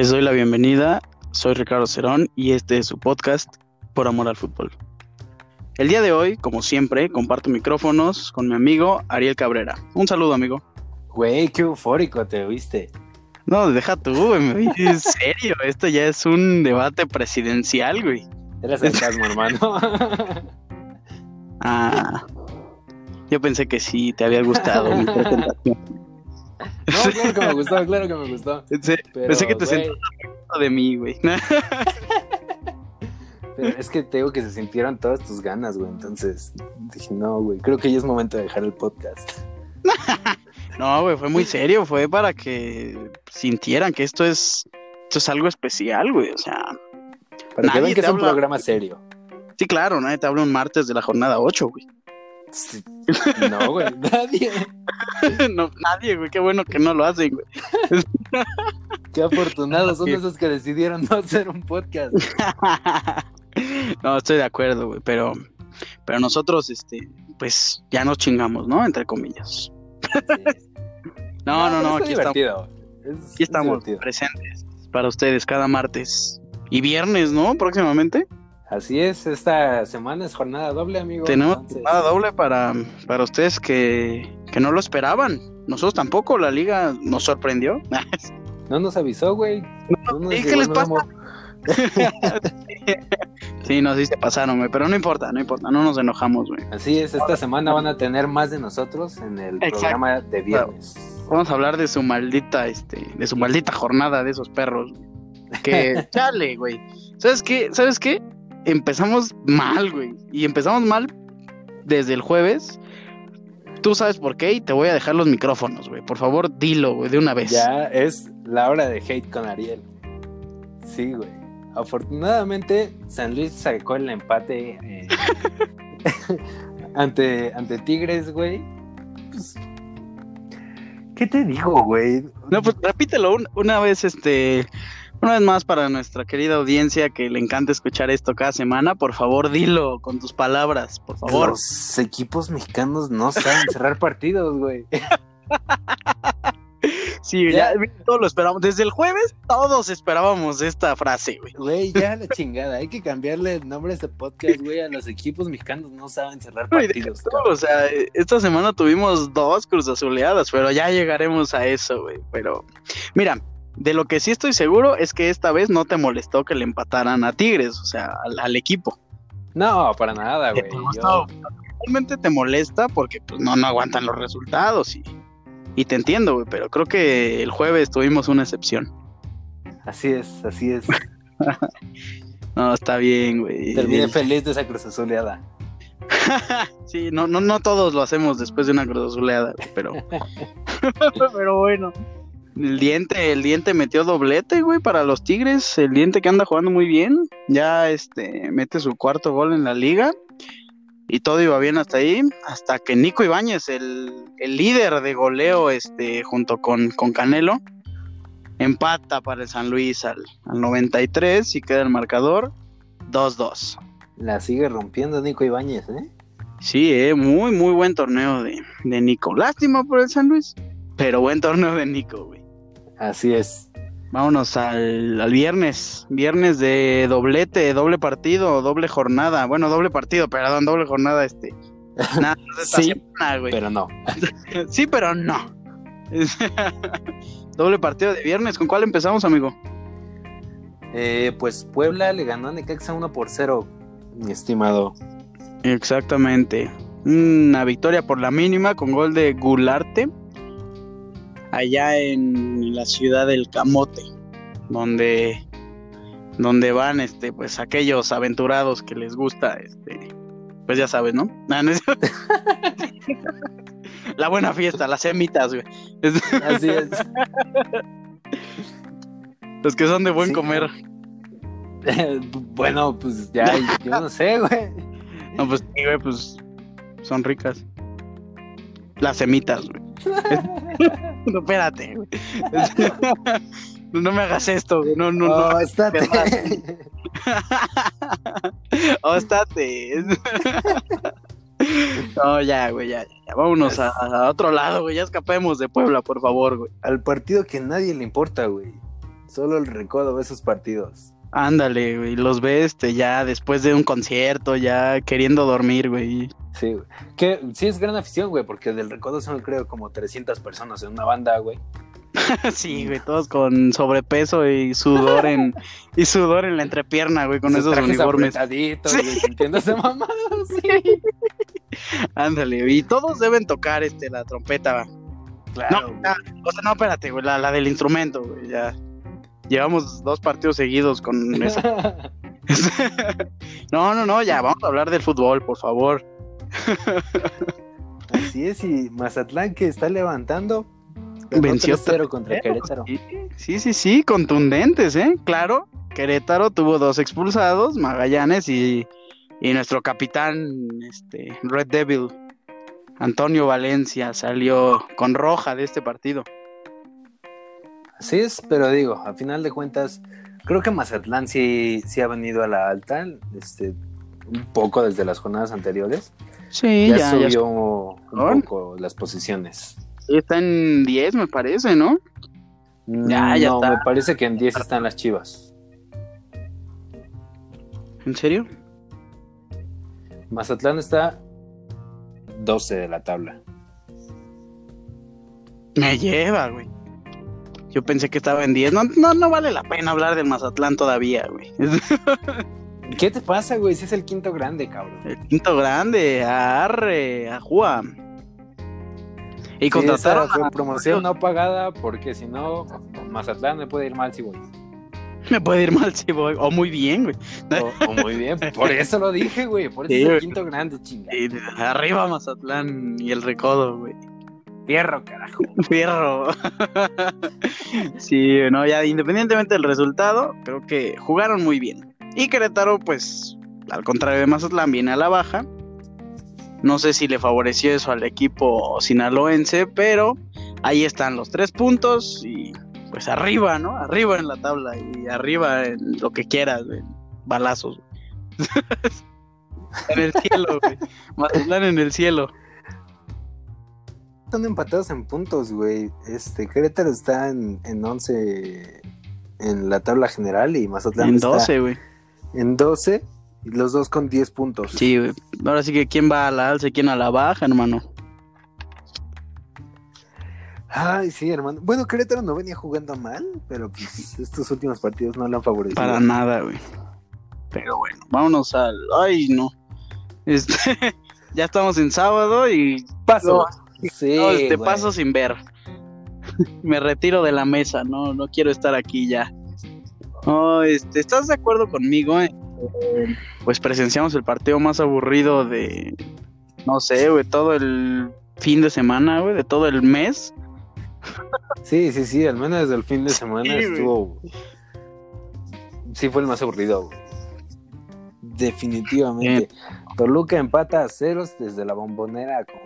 Les doy la bienvenida. Soy Ricardo Cerón y este es su podcast Por Amor al Fútbol. El día de hoy, como siempre, comparto micrófonos con mi amigo Ariel Cabrera. Un saludo, amigo. Güey, qué eufórico te viste. No, deja tú, güey. En serio, esto ya es un debate presidencial, güey. Era sarcasmo, hermano. Ah, yo pensé que sí te había gustado mi presentación. No, claro que me gustó, claro que me gustó. Pero, pensé que te güey. sentabas de mí, güey. Pero es que te digo que se sintieron todas tus ganas, güey. Entonces dije, no, güey, creo que ya es momento de dejar el podcast. No, güey, fue muy serio, fue para que sintieran que esto es, esto es algo especial, güey. O sea, Para que vean que es un programa serio. sí, claro, nadie te habla un martes de la jornada 8, güey. Sí. No, güey, nadie. no, nadie, güey, qué bueno que no lo hacen, güey. Qué afortunados son esos que decidieron no hacer un podcast. no, estoy de acuerdo, güey, pero, pero nosotros, este, pues ya nos chingamos, ¿no? Entre comillas. No, no, no, aquí estamos. Es- aquí es estamos presentes para ustedes cada martes y viernes, ¿no? Próximamente. Así es, esta semana es jornada doble, amigo. Tenemos entonces- jornada doble para, para ustedes que, que no lo esperaban. Nosotros tampoco, la liga nos sorprendió. No nos avisó, güey. No, nos ¿y qué les pasa? sí, nos sí se pasaron, güey, pero no importa, no importa, no nos enojamos, güey. Así es, esta semana van a tener más de nosotros en el Exacto. programa de viernes. Vamos a hablar de su maldita, este, de su maldita jornada de esos perros. Que, chale, güey. ¿Sabes qué? ¿Sabes qué? Empezamos mal, güey. Y empezamos mal desde el jueves. Tú sabes por qué y te voy a dejar los micrófonos, güey. Por favor, dilo, güey, de una vez. Ya es la hora de hate con Ariel. Sí, güey. Afortunadamente, San Luis sacó el empate eh, ante, ante Tigres, güey. Pues, ¿Qué te digo, güey? No, pues repítelo un- una vez, este, una vez más para nuestra querida audiencia que le encanta escuchar esto cada semana. Por favor, dilo con tus palabras, por favor. Los equipos mexicanos no saben cerrar partidos, güey. Sí, ya, todos lo esperamos. Desde el jueves, todos esperábamos esta frase, güey. Güey, ya la chingada. Hay que cambiarle el nombre a este podcast, güey. A los equipos mexicanos no saben cerrar partidos. O sea, esta semana tuvimos dos cruzazuleadas, pero ya llegaremos a eso, güey. Pero, mira, de lo que sí estoy seguro es que esta vez no te molestó que le empataran a Tigres, o sea, al, al equipo. No, para nada, güey. Yo-. Realmente te molesta porque pues, no, no aguantan los resultados y, y te entiendo, güey, pero creo que el jueves tuvimos una excepción. Así es, así es. No, está bien, güey. Terminé feliz de esa cruzazuleada. sí, no, no, no todos lo hacemos después de una cruzazuleada, güey, pero. pero bueno. El diente, el diente metió doblete, güey, para los Tigres. El diente que anda jugando muy bien. Ya este mete su cuarto gol en la liga. Y todo iba bien hasta ahí. Hasta que Nico Ibáñez, el, el líder de goleo, este, junto con, con Canelo, empata para el San Luis al, al 93 y queda el marcador 2-2. La sigue rompiendo Nico Ibáñez, ¿eh? Sí, eh, muy, muy buen torneo de, de Nico. Lástima por el San Luis, pero buen torneo de Nico, güey. Así es. Vámonos al, al viernes. Viernes de doblete, doble partido, doble jornada. Bueno, doble partido, perdón, doble jornada, este. Nada de esta Sí, semana, güey. Pero no. Sí, pero no. doble partido de viernes. ¿Con cuál empezamos, amigo? Eh, pues Puebla le ganó a Necaxa 1 por 0, mi estimado. Exactamente. Una victoria por la mínima con gol de Gularte. Allá en la ciudad del Camote. Donde. Donde van este, pues aquellos aventurados que les gusta, este. Pues ya sabes, ¿no? Ah, la buena fiesta, las semitas, güey. Así es. Los que son de buen Sí. comer. bueno, pues ya, yo no sé, güey. No, pues sí, güey, pues son ricas. Las semitas, güey. no, espérate, güey. no me hagas esto, güey. No, no, no. Oh, estate. Oh, estate. no, ya, güey, ya, ya. Vámonos a, a otro lado, güey. Ya escapemos de Puebla, por favor, güey. Al partido que a nadie le importa, güey. Solo el recodo ve esos partidos. Ándale, güey, los ves este, ya después de un concierto, ya queriendo dormir, güey. Sí, güey. Que sí es gran afición, güey, porque del recodo son creo como 300 personas en una banda, güey. sí, güey, todos con sobrepeso y sudor en y sudor en la entrepierna, güey, con Sus esos uniformes. apretaditos, güey, sintiéndose mamados, sí. Ándale, y todos deben tocar este la trompeta. Claro. No, o sea, no, espérate, güey, la, la del instrumento, güey, ya. Llevamos dos partidos seguidos con eso. no, no, no, ya, vamos a hablar del fútbol, por favor. Así es, y Mazatlán que está levantando. Venció 3-0 contra Querétaro. Sí, sí, sí, sí, contundentes, ¿eh? Claro, Querétaro tuvo dos expulsados, Magallanes y, y nuestro capitán, este, Red Devil, Antonio Valencia, salió con roja de este partido. Así es, pero digo, a final de cuentas, creo que Mazatlán sí, sí ha venido a la alta, este, un poco desde las jornadas anteriores. Sí, ya, ya, ya, subió un poco las posiciones. está en 10, me parece, ¿no? Ya, ya no, está. me parece que en 10 están las chivas. ¿En serio? Mazatlán está 12 de la tabla. Me lleva, güey. Yo pensé que estaba en 10. No, no, no vale la pena hablar del Mazatlán todavía, güey. ¿Qué te pasa, güey? Si es el quinto grande, cabrón. El quinto grande, a Arre, a Juan. Y Sí, contrataron esa a- promoción no pagada porque si no, Mazatlán me puede ir mal si voy. Me puede ir mal si voy. O muy bien, güey. O, o muy bien, por eso lo dije, güey. Por eso Sí, es el quinto grande, chinga. Arriba Mazatlán y el recodo, güey. Fierro, carajo. Fierro. sí, no, ya independientemente del resultado, creo que jugaron muy bien. Y Querétaro, pues, al contrario de Mazatlán, viene a la baja. No sé si le favoreció eso al equipo sinaloense, pero ahí están los tres puntos y pues arriba, ¿no? Arriba en la tabla y arriba en lo que quieras, güey. balazos. en el cielo, güey. Mazatlán en el cielo. Están empatados en puntos, güey. Este, Querétaro está en, en 11 en la tabla general y Mazatlán En está 12, güey. En 12 y los dos con 10 puntos. Sí, güey. Ahora sí que quién va a la alza y quién a la baja, hermano. Ay, sí, hermano. Bueno, Querétaro no venía jugando mal, pero pues estos últimos partidos no lo han favorecido. Para nada, güey. Pero bueno, vámonos al. Ay, no. Este, ya estamos en sábado y Paso. Sí, no, te güey. paso sin ver. Me retiro de la mesa, no, no quiero estar aquí ya. No, este, ¿estás de acuerdo conmigo? eh? Pues presenciamos el partido más aburrido de, no sé, güey, todo el fin de semana, güey, de todo el mes. Sí, sí, sí, al menos desde el fin de semana Sí, güey. estuvo. Sí, fue el más aburrido, güey. Definitivamente. Toluca empata a ceros desde la bombonera con,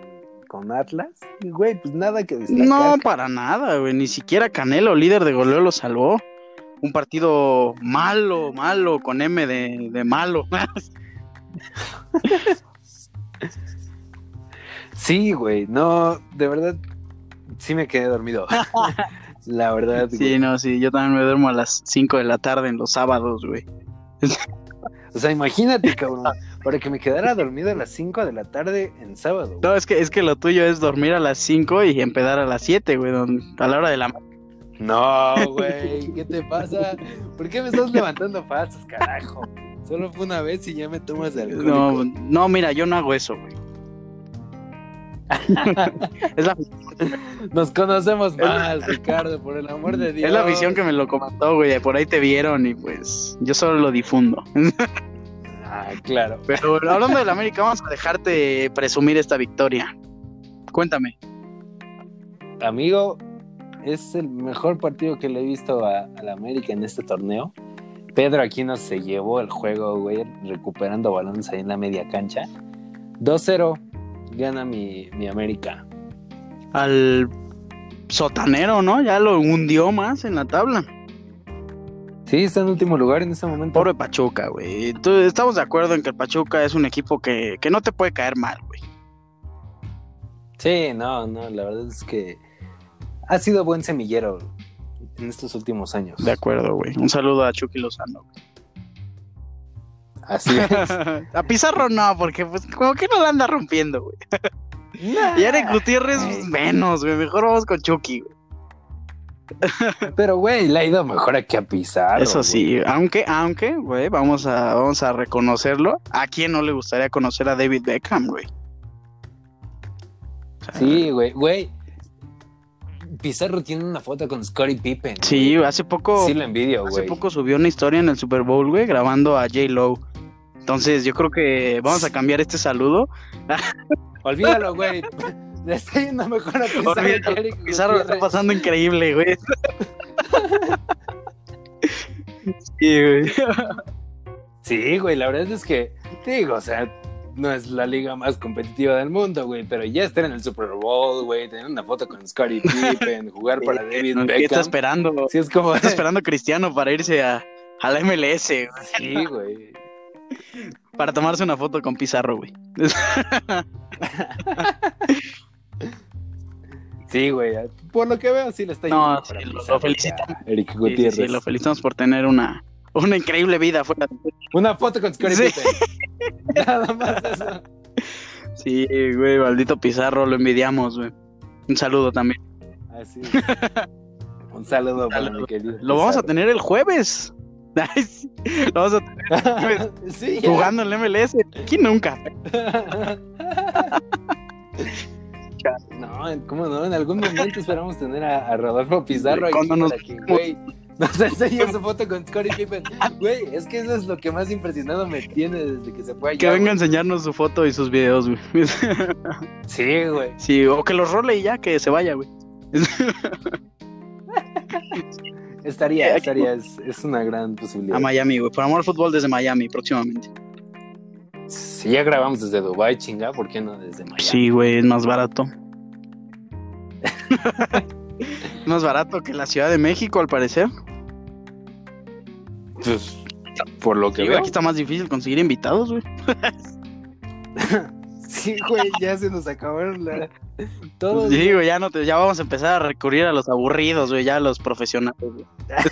con Atlas. Y, güey, pues nada que destacar. No, para nada, güey. Ni siquiera Canelo, líder de goleo, lo salvó. Un partido malo, malo, con M de, de malo. Sí, güey, no, de verdad, sí me quedé dormido. La verdad, sí, güey. no, sí. Yo también me duermo a las 5 de la tarde en los sábados, güey. O sea, imagínate, cabrón, para que me quedara dormido a las 5 de la tarde en sábado. güey. No, es que, es que lo tuyo es dormir a las 5 y empedar a las 7, güey. don- A la hora de la... No, güey, ¿qué te pasa? ¿Por qué me estás levantando falsos, carajo? Solo fue una vez y ya me tomas de alcohólico. No, no, mira, yo no hago eso, güey. es, la, Nos conocemos más, Ricardo, por el amor de Dios. es la visión que me lo comentó, güey. Por ahí te vieron y pues yo solo lo difundo. Ah, claro. Pero hablando del América, vamos a dejarte presumir esta victoria. Cuéntame. Amigo, es el mejor partido que le he visto a, a la América en este torneo. Pedro Aquino se llevó el juego, güey, recuperando balones ahí en la media cancha. 2-0 gana mi, mi América. Al sotanero, ¿no? Ya lo hundió más en la tabla. Sí, está en último lugar en este momento. Pobre Pachuca, güey. Estamos de acuerdo en que el Pachuca es un equipo que, que no te puede caer mal, güey. Sí, no, no, la verdad es que ha sido buen semillero. en estos últimos años. De acuerdo, güey. Un saludo a Chucky Lozano. güey. Así es. a Pizarro no, porque pues como que no la anda rompiendo, güey. Y Eric Gutiérrez pues, menos, güey. Mejor vamos con Chucky, güey. Pero, güey, le ha ido mejor aquí a Pizarro. Eso güey. sí, aunque, aunque, güey, vamos a, vamos a reconocerlo. ¿A quién no le gustaría conocer a David Beckham, güey? O sea, Sí, güey, güey. Pizarro tiene una foto con Scottie Pippen. Sí, hace poco, Sí lo envidio, hace güey. poco subió una historia en el Super Bowl, güey, grabando a J. Lowe. Entonces, yo creo que vamos a cambiar este saludo. Olvídalo, güey. Le está yendo mejor a Pizarro. Olvídalo, que Pizarro está pasando increíble, güey. Sí, güey. Sí, güey, la verdad es que, digo, o sea, no es la liga más competitiva del mundo, güey, pero ya estar en el Super Bowl, güey, tener una foto con Scottie Pippen, jugar para David ¿Qué está Beckham. esperando? Sí, es como... Está esperando Cristiano para irse a, a la MLS, güey, Sí, güey. para tomarse una foto con Pizarro, güey. Sí, güey. Por lo que veo, sí le está yendo No, sí, lo- lo felicitamos. Eric Sí, sí, Gutiérrez. sí, lo felicitamos por tener una, una increíble vida fuera. Una foto con Scottie Sí. Nada más eso. Sí, güey, maldito Pizarro, lo envidiamos, güey. Un saludo también. Así es. Un saludo para Saludo. mi querido. Lo vamos a tener el jueves. Sí, Lo vamos a tener sí, ya. jugando en el MLS. Aquí nunca. No, ¿cómo no? En algún momento esperamos tener a, a Rodolfo Pizarro aquí nos- para que, güey, nos enseñe su foto con Scottie Pippen. Güey, es que eso es lo que más impresionado me tiene desde que se fue allá. Que venga a enseñarnos su foto y sus videos, güey. Sí, güey. Sí, o que los role y ya, que se vaya, güey. Estaría, estaría, es, es una gran posibilidad. A Miami, güey. Por amor al fútbol desde Miami, próximamente. Si ya grabamos desde Dubai, chinga, ¿por qué no desde Miami? Sí, güey, es más barato. más barato que la Ciudad de México, al parecer. Pues, por lo que Sí, veo. aquí está más difícil conseguir invitados, güey. Sí, güey, ya se nos acabaron la... todos. Sí, güey, ya, no te- ya vamos a empezar a recurrir a los aburridos, güey, ya a los profesionales. güey.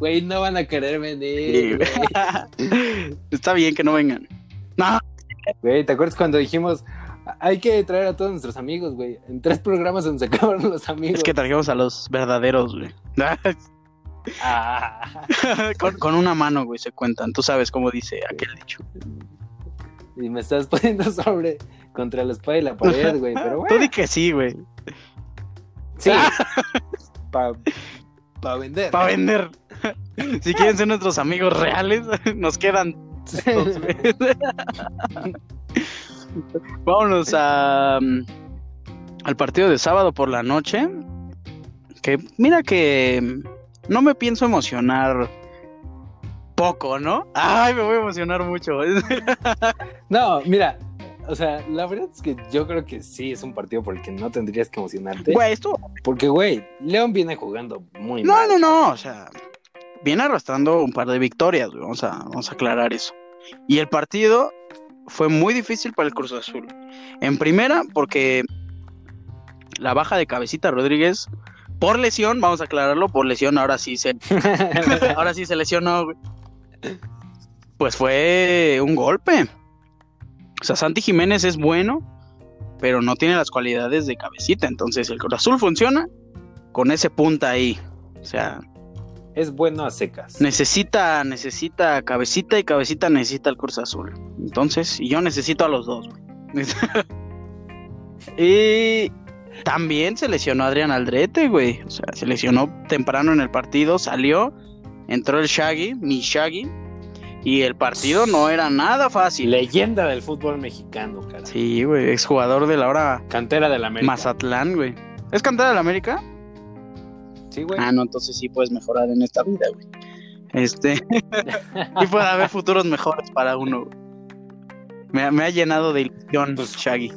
Güey, no van a querer Sí, venir. güey. Está bien que no vengan. No, Güey, ¿te acuerdas cuando dijimos hay que traer a todos nuestros amigos, güey? En tres programas se nos acabaron los amigos. es que trajimos a los verdaderos, güey. Ah, con, con una mano, güey, se cuentan. Tú sabes cómo dice aquel dicho. y me estás poniendo sobre contra la espada y la pared, güey. Pero Tú bueno, di que sí, güey. sí. Para pa vender. Para vender. Si quieren ser nuestros amigos reales, nos quedan dos. Vámonos a, mm, al partido de sábado por la noche. Que mira que mm, no me pienso emocionar poco, ¿no? Ay, me voy a emocionar mucho. No, mira. O sea, la verdad es que yo creo que sí es un partido por el que no tendrías que emocionarte. Güey, esto. Porque, güey, León viene jugando muy No, mal. no, no. O sea, viene arrastrando un par de victorias, güey. Vamos a, vamos a aclarar eso. Y el partido fue muy difícil para el Cruz Azul. En primera, porque la baja de Cabecita Rodríguez, por lesión, vamos a aclararlo, por lesión, ahora sí se, ahora sí se lesionó, güey. Pues fue un golpe. O sea, Santi Jiménez es bueno, pero no tiene las cualidades de Cabecita. Entonces, el Cruz Azul funciona con ese punta ahí. O sea, es bueno a secas. necesita, necesita cabecita y cabecita necesita el Cruz Azul. Entonces, y yo necesito a los dos, güey. y también se lesionó Adrián Aldrete, güey. O sea, se lesionó temprano en el partido, salió, entró el Shaggy, mi Shaggy, y el partido no era nada fácil. Leyenda del fútbol mexicano, cara. Sí, güey, exjugador de la hora Cantera del América. Mazatlán, güey. ¿Es cantera del América? Sí, güey. Ah, no, entonces sí puedes mejorar en esta vida, güey. Este. y puede haber futuros mejores para uno, güey. Me, ha- me ha llenado de ilusión, Pues, Shaggy.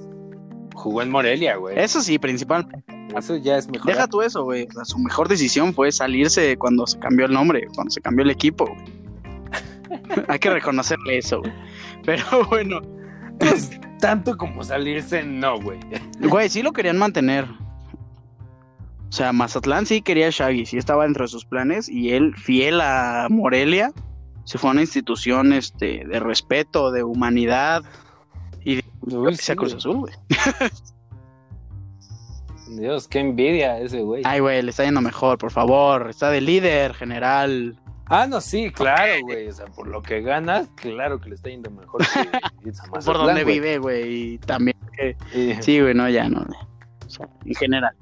Jugó en Morelia, güey. Eso sí, principal. Eso ya es mejor. Deja tú eso, güey. O sea, su mejor decisión fue salirse cuando se cambió el nombre, cuando se cambió el equipo, güey. Hay que reconocerle eso, güey. Pero bueno, Pues, tanto como salirse, no, güey. güey, sí lo querían mantener. O sea, Mazatlán sí quería a Shaggy, sí estaba dentro de sus planes y él, fiel a Morelia, se fue a una institución este, de respeto, de humanidad y de Uy, sí, Cruz. Azul, güey. Dios, qué envidia ese güey. Ay, güey, le está yendo mejor, por favor. Está de líder general. Ah, no, sí, claro, güey. O sea, por lo que ganas, claro que le está yendo mejor que por donde vive, güey. Y también. Y- Sí, güey, no, ya no. O sea, en general.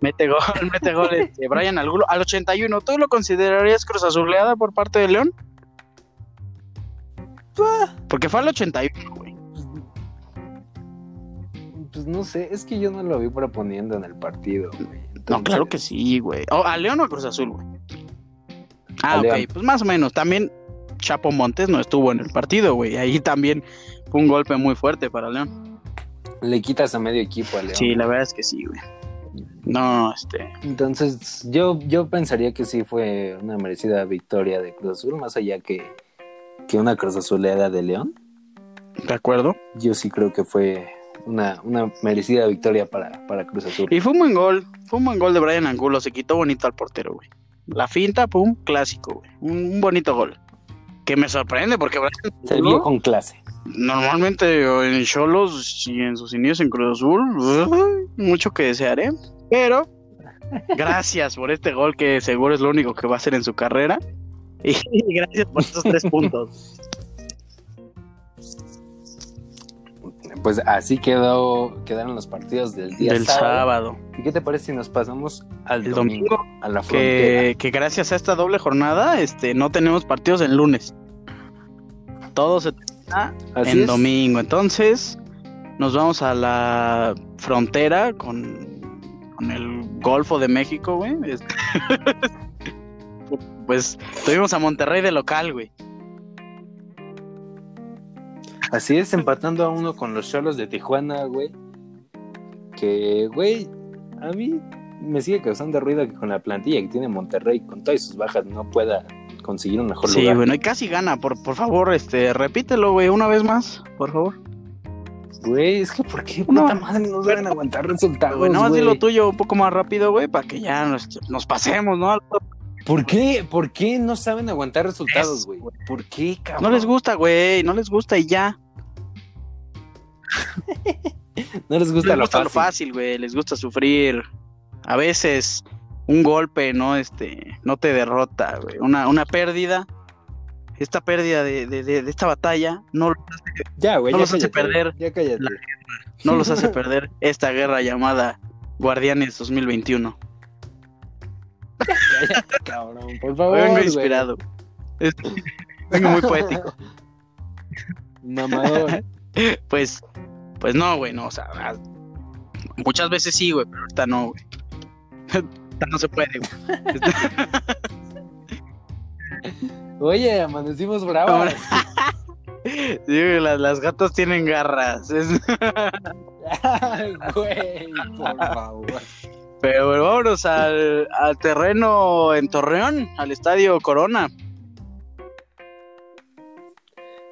Mete gol, mete gol este, Brian Angulo al 81. ¿Tú lo considerarías cruz azuleada por parte de León? Porque fue al 81, güey. Pues no sé, es que yo no lo vi proponiendo en el partido, güey. No, claro que sí, güey. Oh, ¿A León o a Cruz Azul, güey? Ah, A ok, León. pues más o menos. También Chapo Montes no estuvo en el partido, güey. Ahí también fue un golpe muy fuerte para León. Le quitas a medio equipo a León. Sí, la verdad es que sí, güey. No, este. Entonces, yo, yo pensaría que sí fue una merecida victoria de Cruz Azul, más allá que, que una Cruz Azuleada de León. ¿De acuerdo? Yo sí creo que fue una, una merecida victoria para, para Cruz Azul. Y fue un buen gol. Fue un buen gol de Brian Angulo. Se quitó bonito al portero, güey. La finta, pum, clásico, güey. Un, un bonito gol. Que me sorprende porque Brian Se Angulo, vio con clase. Normalmente en Cholos y en sus inicios en Cruz Azul, mucho que desearé. Pero gracias por este gol que seguro es lo único que va a hacer en su carrera. Y gracias por esos tres puntos. Pues así quedó, quedaron los partidos del día del sábado. sábado. ¿Y qué te parece si nos pasamos al El domingo, domingo, a la frontera? que, que gracias a esta doble jornada, este, no tenemos partidos el lunes. Todo se Así en es. domingo. Entonces, nos vamos a la frontera con, con el Golfo de México, güey. Este- pues tuvimos a Monterrey de local, güey. Así es, empatando a uno con los Cholos de Tijuana, güey. Que, güey, a mí me sigue causando ruido que con la plantilla que tiene Monterrey, con todas sus bajas, no pueda conseguir un mejor Sí, lugar. bueno, y casi gana. Por, por favor, este, repítelo, güey, una vez más, por favor. Güey, es que ¿por qué No. puta madre no deben aguantar resultados, Güey, nada más lo tuyo un poco más rápido, güey, para que ya nos, nos pasemos, ¿no? ¿Por qué? ¿Por qué no saben aguantar resultados, güey? ¿Por qué, cabrón? No les gusta, güey, no les gusta y ya. No les gusta, les lo, gusta fácil. lo fácil, güey, les gusta sufrir. A veces un golpe, ¿no? Este, no te derrota, güey. Una, una pérdida, esta pérdida de, de- de- de esta batalla no, Ya, güey, No ya los hace perder Ya no los hace perder esta guerra llamada Guardianes 2021. Cállate, cabrón, por favor, Vengo inspirado. Vengo muy poético. Mamador. Pues, pues no, güey, no, o sea, muchas veces sí, güey, pero esta no, güey. Esta no se puede, güey. Oye, amanecimos bravos. Sí, las, las gatas tienen garras. es- Ay, güey, por favor. Pero bueno, vámonos al, al terreno en Torreón, al estadio Corona.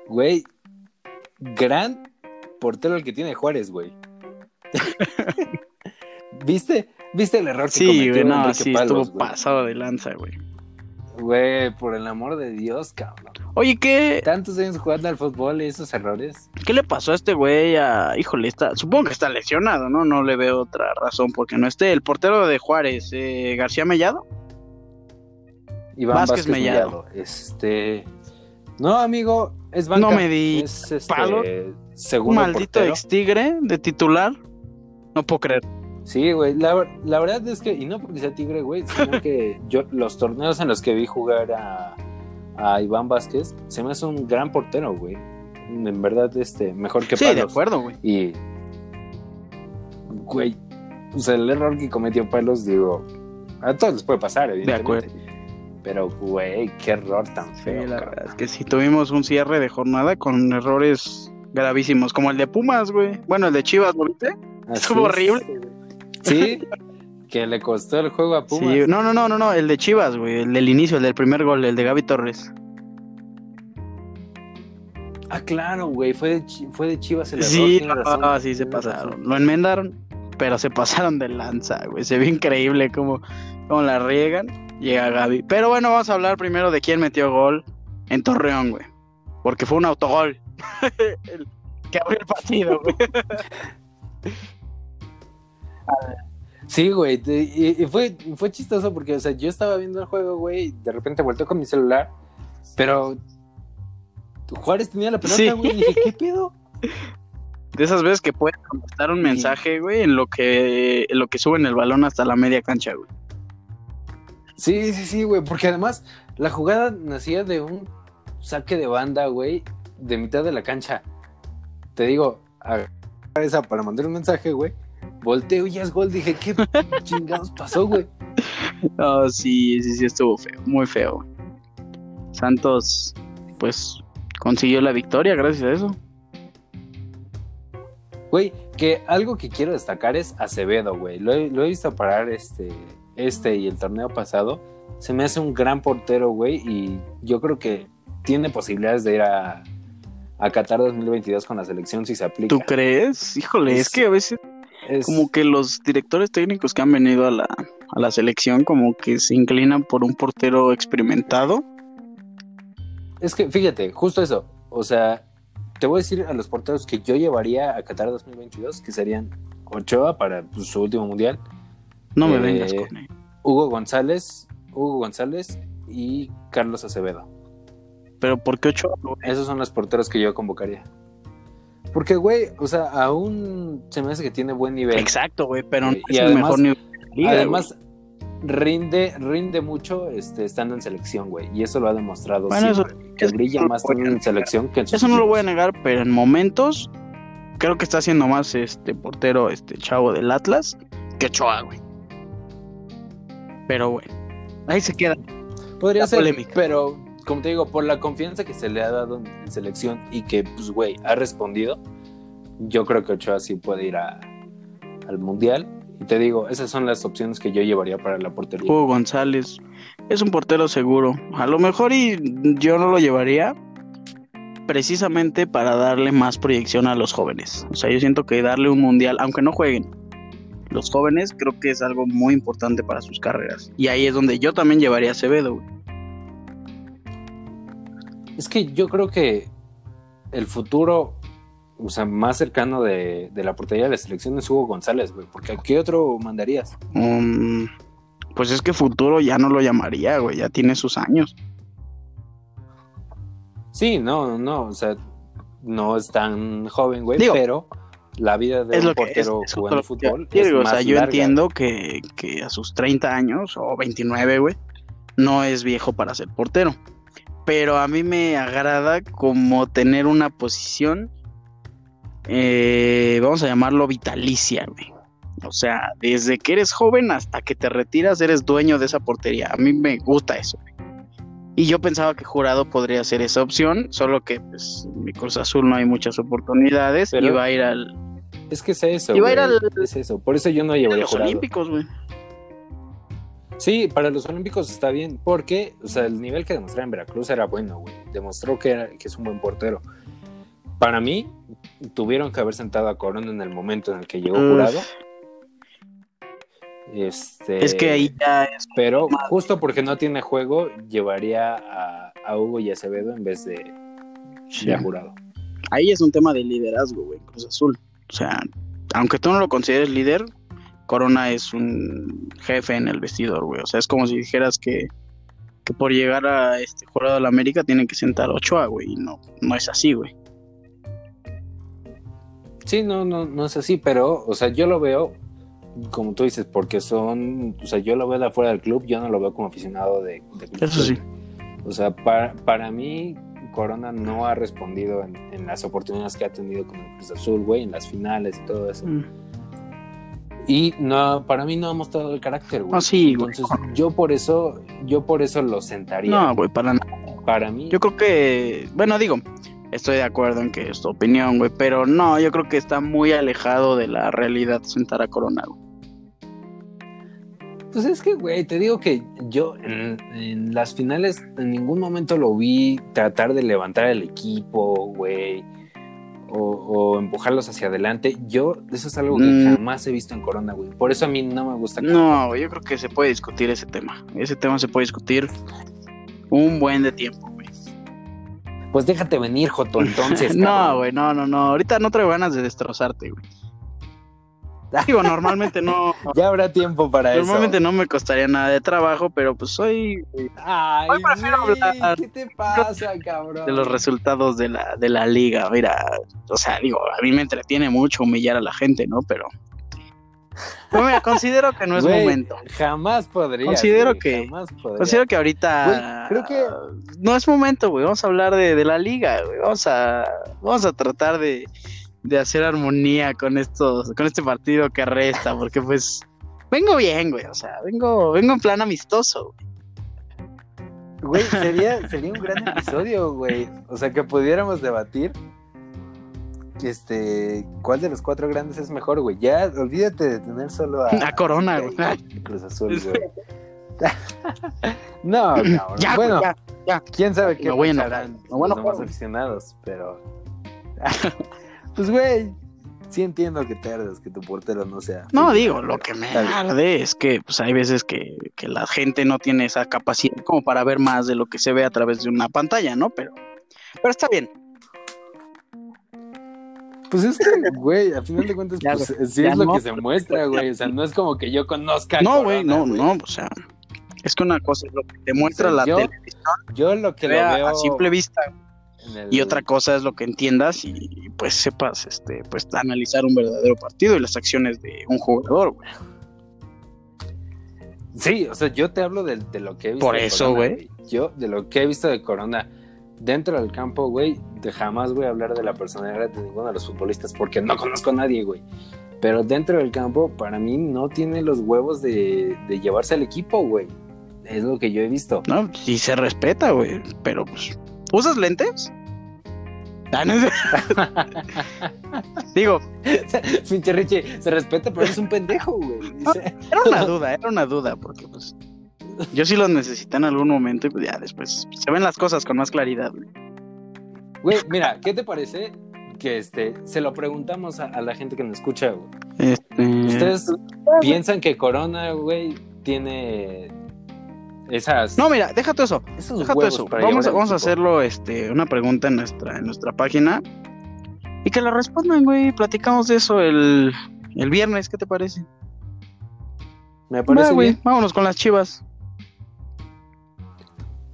Güey, gran portero el que tiene Juárez, güey. ¿Viste? ¿Viste el error que Sí, cometió güey, no, Enrique sí, Palos, estuvo güey? pasado de lanza, güey. Güey, por el amor de Dios, cabrón. Oye, ¿qué, Tantos años jugando al fútbol y esos errores. ¿qué le pasó a este güey? A... Híjole, está... supongo que está lesionado, ¿no? No le veo otra razón porque no esté. El portero de Juárez, eh, García Mellado. Iván Vázquez Vázquez, Mellado. Mellado. Este. No, amigo, es banca. No me di Es este, palos. Un segundo maldito portero. ex tigre de titular. No puedo creer. Sí, güey. La, la verdad es que, y no porque sea tigre, güey, sino que yo, los torneos en los que vi jugar a, a Iván Vázquez, se me hace un gran portero, güey. En verdad, este, mejor que Sí, de acuerdo, güey. Y, güey, o sea, el error que cometió Palos, digo, a todos les puede pasar, evidentemente. Pero, güey, qué error tan Sí, feo. la cabrón. verdad es que sí tuvimos un cierre de jornada con errores gravísimos, como el de Pumas, güey. Bueno, el de Chivas, ¿lo viste? Así Estuvo es. horrible. güey. Sí, que le costó el juego a Pumas. Sí, no, no, no, no, no, el de Chivas, güey, el del inicio, el del primer gol, el de Gaby Torres. Ah, claro, güey, fue de, Chi- fue de Chivas el error. Sí, razón, ah, sí se razón. pasaron. Lo enmendaron, pero se pasaron de lanza, güey. Se ve increíble cómo, cómo la riegan. Llega Gaby. Pero bueno, vamos a hablar primero de quién metió gol en Torreón, güey. Porque fue un autogol. el que abrió el partido, güey. Sí, güey, y, fue, fue chistoso porque, o sea, yo estaba viendo el juego, güey, y de repente volteó con mi celular, pero Juárez tenía la pelota, güey, y dije, ¿qué pedo? De esas veces que puedes contestar un mensaje, güey, en lo que en lo que suben el balón hasta la media cancha, güey. Sí, sí, sí, güey, porque además la jugada nacía de un saque de banda, güey, de mitad de la cancha. Te digo, a esa para mandar un mensaje, güey. Volteo y es gol. Dije, ¿qué chingados pasó, güey? Oh, sí, sí, sí, estuvo feo, muy feo. Santos, pues, consiguió la victoria gracias a eso. Güey, que algo que quiero destacar es Acevedo, güey. Lo, he visto parar este, este y el torneo pasado. Se me hace un gran portero, güey, y yo creo que tiene posibilidades de ir a, a Qatar 2022 con la selección si se aplica. ¿Tú crees? Híjole, es, que a veces como que los directores técnicos que han venido a la, a la selección como que se inclinan por un portero experimentado. Es que fíjate, justo eso, o sea, te voy a decir a los porteros que yo llevaría a Qatar 2022, que serían Ochoa para pues, su último mundial. No me vengas eh, con él. Hugo González, Hugo González y Carlos Acevedo. Pero ¿por qué Ochoa? Esos son los porteros que yo convocaría. Porque, güey, o sea, aún se me hace que tiene buen nivel. Exacto, güey, pero no es el mejor nivel. además, rinde, rinde mucho este, estando en selección, güey. Y eso lo ha demostrado bueno, Eso, que brilla más estando en selección que en Eso no lo voy a negar, pero en momentos creo que está haciendo más este portero, este chavo del Atlas, que Choa, güey. Pero, güey, ahí se queda. Podría ser, polémica. pero como te digo, por la confianza que se le ha dado en selección y que, pues, güey, ha respondido, yo creo que Ochoa sí puede ir al Mundial y te digo, esas son las opciones que yo llevaría para la portería. Hugo González es un portero seguro. A lo mejor y yo no lo llevaría precisamente para darle más proyección a los jóvenes. O sea, yo siento que darle un mundial, aunque no jueguen, los jóvenes creo que es algo muy importante para sus carreras. Y ahí es donde yo también llevaría a Acevedo. Es que yo creo que el futuro o sea, más cercano de, la portería de la selección es Hugo González, güey. Porque ¿a qué otro mandarías? Um, pues es que futuro ya no lo llamaría, güey. Ya tiene sus años. Sí, no, no. O sea, no es tan joven, güey. pero la vida de un portero jugando fútbol. es o sea, yo entiendo que, que a sus 30 años o 29, güey, no es viejo para ser portero. Pero a mí me agrada como tener una posición eh, vamos a llamarlo vitalicia, güey. O sea, desde que eres joven hasta que te retiras eres dueño de esa portería. A mí me gusta eso. Y yo pensaba que Jurado podría ser esa opción, solo que pues en mi Cruz Azul no hay muchas oportunidades. y va a ir al... Es que es eso. Iba a ir al... Es eso. Por eso yo no llevo a los Olímpicos, güey. Sí, para los Olímpicos está bien, porque, o sea, el nivel que demostró en Veracruz era bueno, güey. Demostró que, que es un buen portero. Para mí, tuvieron que haber sentado a Corona en el momento en el que llegó jurado. Este, es que ahí ya es. Pero justo porque no tiene juego, llevaría a, Hugo y Acevedo en vez de, jurado. Ahí es un tema de liderazgo, güey, Cruz Azul. O sea, aunque tú no lo consideres líder, Corona es un jefe en el vestidor, güey. O sea, es como si dijeras que, que por llegar a este jurado de la América tienen que sentar Ochoa, güey. Y no, no es así, güey. Sí, no, no, no es así, pero, o sea, yo lo veo, como tú dices, porque son, o sea, yo lo veo de afuera del club, yo no lo veo como aficionado de, Eso sí. O sea, para, para mí, Corona no ha respondido en, las oportunidades que ha tenido con el Cruz Azul, güey, en las finales y todo eso. Mm. Y no, para mí no ha mostrado el carácter, güey. Ah, sí, güey. Entonces, yo por eso, yo por eso lo sentaría. No, güey, para nada. Para mí. Yo creo que, bueno, digo, estoy de acuerdo en que es tu opinión, güey, pero no, yo creo que está muy alejado de la realidad sentar a Corona, Pues es que, güey, te digo que yo en, las finales en ningún momento lo vi tratar de levantar el equipo, güey. O, empujarlos hacia adelante. Yo, eso es algo que Mm. jamás he visto en Corona, güey. Por eso a mí no me gusta. No, güey, yo creo que se puede discutir ese tema. Ese tema se puede discutir un buen de tiempo, güey. Pues déjate venir, Joto, entonces. No, güey, no, no, no. Ahorita no traigo ganas de destrozarte, güey. Digo, normalmente no. Ya habrá tiempo para Normalmente eso. no me costaría nada de trabajo, pero pues soy Ay, Hoy prefiero güey, hablar ¿qué te pasa, cabrón? de los resultados de la, de la liga. Mira, o sea, digo, a mí me entretiene mucho humillar a la gente, ¿no? Pero. Pero mira, considero que no es momento. Jamás podría. Considero que- Considero que ahorita. Creo que- No es momento, güey. Vamos a hablar de, de la liga, güey. Vamos a, vamos a tratar de, de hacer armonía con estos, con este partido que resta, porque pues. Vengo bien, güey. O sea, vengo, vengo en plan amistoso. Güey, güey. sería, sería un gran episodio, güey. O sea, que pudiéramos debatir. Este, ¿cuál de los cuatro grandes es mejor, güey? Ya, olvídate de tener solo a, A Corona, güey. Cruz Azul, güey. no, cabrón. Ya, bueno, ya. quién sabe qué a pensarán a los demás güey. aficionados, pero. pues, güey, sí entiendo que tardes, que tu portero no sea. No, digo, lo que me arde es que pues, hay veces que, que la gente no tiene esa capacidad como para ver más de lo que se ve a través de una pantalla, ¿no? Pero, pero está bien. Pues es que, güey, a final de cuentas, Ya, pues, sí ya es lo que se muestra, güey. O sea, no es como que yo conozca. No, güey, no, no, o sea, es que una cosa es lo que te muestra O sea, la yo tele Yo lo que lo veo. a simple vista el- y otra cosa es lo que entiendas y, y, pues sepas, este, pues analizar un verdadero partido y las acciones de un jugador, güey. Sí, o sea, yo te hablo de, de lo que he visto. Por eso, güey. Yo, de lo que he visto de Corona dentro del campo, güey, de jamás voy a hablar de la personalidad de ninguno de los futbolistas porque no conozco a nadie, güey. Pero dentro del campo, para mí, no tiene los huevos de, de llevarse al equipo, güey. Es lo que yo he visto. ¿no? Y se respeta, güey, pero pues, ¿usas lentes? Ah, Digo, Pinche Richie, se respeta, pero es un pendejo, güey. Era una duda, era una duda, porque pues yo sí los necesité en algún momento y pues ya después se ven las cosas con más claridad. güey. Güey, mira, ¿qué te parece? Que este, se lo preguntamos a, a la gente que nos escucha, güey. Este, ¿Ustedes piensan que Corona, güey, tiene esas... No, mira, déjate eso, déjate eso. Vamos, vamos a hacerlo este, una pregunta en nuestra, en nuestra página y que la respondan, güey. Platicamos de eso el, el viernes, ¿qué te parece? Me parece Va, güey, bien. vámonos con las chivas.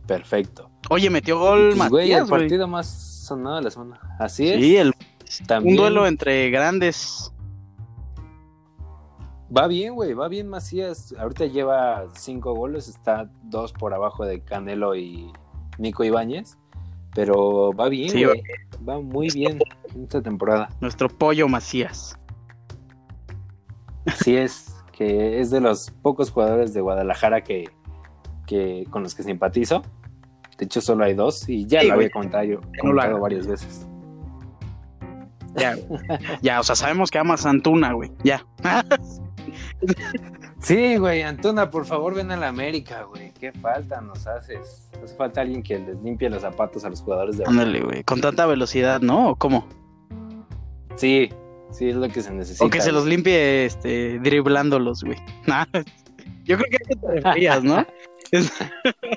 Perfecto. Oye, metió gol Pues, güey, el Matías, güey. partido más sonado de la semana. Así es. Sí, el- También un duelo entre grandes. Va bien, güey, va bien Macías. Ahorita lleva cinco goles, está dos por abajo de Canelo y Nico Ibáñez. Pero va bien, Sí, güey. Va muy bien en esta temporada. Nuestro pollo Macías. Así es, que es de los pocos jugadores de Guadalajara que, que con los que simpatizo. De hecho, solo hay dos y ya Sí, lo güey. había comentado hagas. varias veces. Ya, ya, o sea, sabemos que amas a Antuna, güey. Ya. Sí, güey, Antuna, por favor, ven a la América, güey. ¿Qué falta nos haces? Hace falta alguien que les limpie los zapatos a los jugadores de Ándale, güey. Con tanta velocidad, ¿no? ¿O cómo? Sí, sí, es lo que se necesita. O que se los limpie este, driblándolos, güey. Nah, Yo creo que eso te referías, ¿no?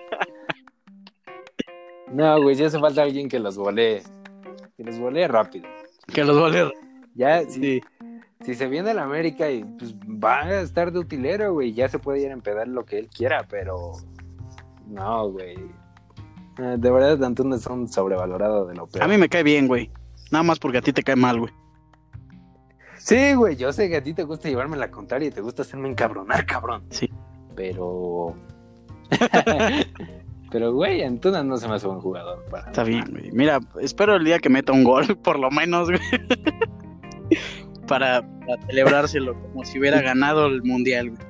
No, güey, sí hace falta alguien que los volee. Que los volee rápido. que los goles. Ya, Sí. Si se viene a la América y pues va a estar de utilero, güey, ya se puede ir a empedar lo que él quiera, pero no, güey. Eh, De verdad, Antuna es un sobrevalorado de lo peor. A mí me cae bien, güey. Nada más porque a ti te cae mal, güey. Sí, güey, yo sé que a ti te gusta llevarme la contraria y te gusta hacerme encabronar, cabrón. Sí. Pero. Pero, güey, Antuna no se me hace buen jugador. Para Está bien, güey. Mira, espero el día que meta un gol, por lo menos, güey. Para, para celebrárselo como si hubiera ganado el mundial, güey.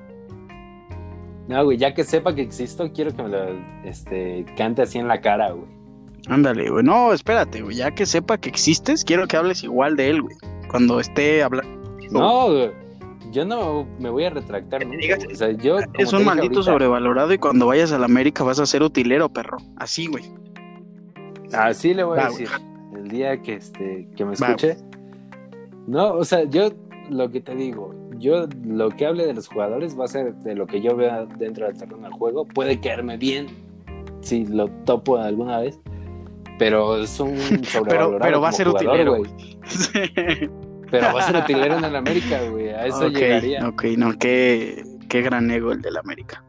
No, güey, ya que sepa que existo, quiero que me lo este, cante así en la cara, güey. Ándale, güey. No, espérate, güey. Ya que sepa que existes, quiero que hables igual de él, güey. Cuando esté hablando. No, güey, yo no me voy a retractar nunca. digas, güey. O sea, yo. como Es un maldito ahorita- sobrevalorado y cuando vayas a la América vas a ser utilero, perro. Así, güey. Así le voy a decir. El día que, este, que me Va. No, o sea, yo lo que te digo, yo lo que hable de los jugadores va a ser de lo que yo vea dentro del terreno del juego. Puede caerme bien si lo topo alguna vez, pero es un sobrevalorado pero va a ser jugador, utilero, güey. Pero va a ser utilero en el América, güey. A eso ok, llegaría. ok, no, qué, qué gran ego el del América.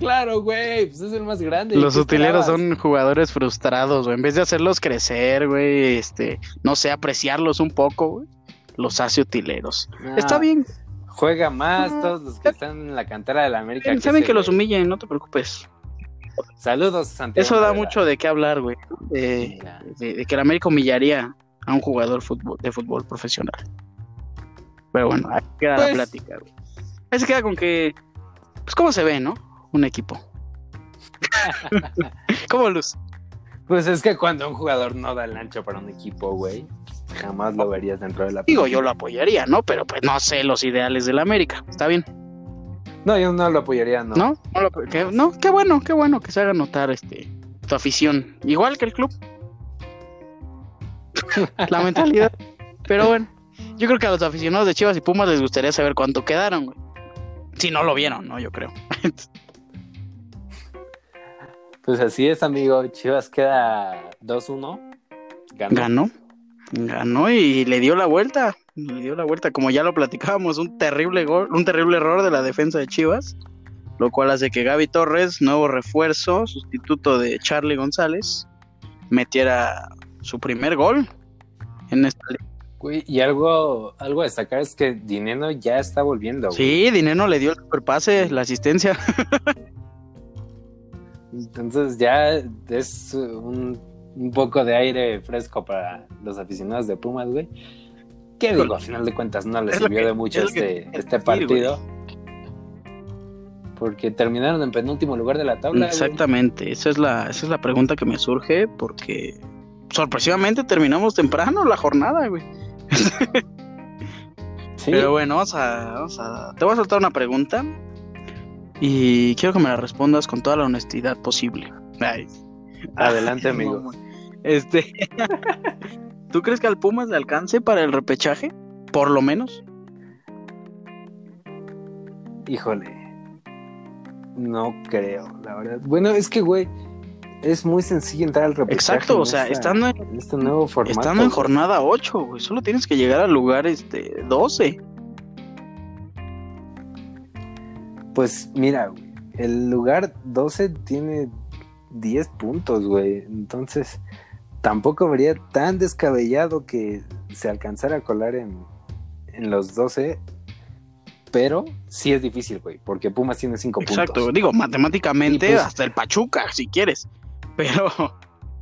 Claro, güey, pues es el más grande. Los ¿Qué utileros son jugadores frustrados, güey. En vez de hacerlos crecer, güey, este, no sé, apreciarlos un poco, güey, los hace utileros. Nah, Está bien, Juega más Ah, todos los que están en la cantera de la América. que saben que los humillen, no te preocupes. Saludos, Santiago. Eso da mucho de qué hablar, güey. De, Mira. de- de que el América humillaría a un jugador fútbol, de fútbol profesional. Pero bueno, ahí queda la Pues- plática, güey. Ahí se queda con que, pues, ¿cómo se ve, no? Un equipo. ¿Cómo luz? Pues es que cuando un jugador no da el ancho para un equipo, güey, jamás lo verías dentro de la Digo, yo lo apoyaría, ¿no? Pero pues no sé los ideales del América. Está bien, No, yo no lo apoyaría, no. ¿no? No, lo- que- no, qué bueno, qué bueno que se haga notar este tu afición. Igual que el club. la mentalidad. Pero bueno, yo creo que a los aficionados de Chivas y Pumas les gustaría saber cuánto quedaron, güey. Si no lo vieron, ¿no? Yo creo. Pues así es, amigo. Chivas queda 2-1. Ganó. Ganó. Ganó y le dio la vuelta. Le dio la vuelta. Como ya lo platicábamos, un terrible gol, un terrible error de la defensa de Chivas. Lo cual hace que Gaby Torres, nuevo refuerzo, sustituto de Charlie González, metiera su primer gol en esta. Güey, y algo, algo a destacar es que Dineno ya está volviendo. güey. Sí, Dineno le dio el superpase, la asistencia. Entonces ya es un, un poco de aire fresco para los aficionados de Pumas, güey. ¿Qué digo? A final de cuentas no les sirvió que- de mucho es lo que este, te este partido. Porque terminaron en penúltimo lugar de la tabla. güey. Exactamente, esa es la, esa es la pregunta que me surge porque sorpresivamente terminamos temprano la jornada, güey. Sí. Pero bueno, vamos a, vamos a. Te voy a soltar una pregunta. Y quiero que me la respondas con toda la honestidad posible. Ay. Adelante, Ay, amigo. Este. ¿Tú crees que al Pumas le alcance para el repechaje? Por lo menos. Híjole. No creo, la verdad. Bueno, es que, güey, es muy sencillo entrar al repechaje. Exacto, o sea, esta- estando en, en este nuevo formato. estando en jornada 8, güey. Solo tienes que llegar al lugar este 12. Pues mira, güey, el lugar 12 tiene 10 puntos, güey. Entonces, tampoco vería tan descabellado que se alcanzara a colar en, en los 12. Pero sí es difícil, güey, porque Pumas tiene 5 Exacto, puntos. digo, matemáticamente Y pues- hasta el Pachuca, si quieres. Pero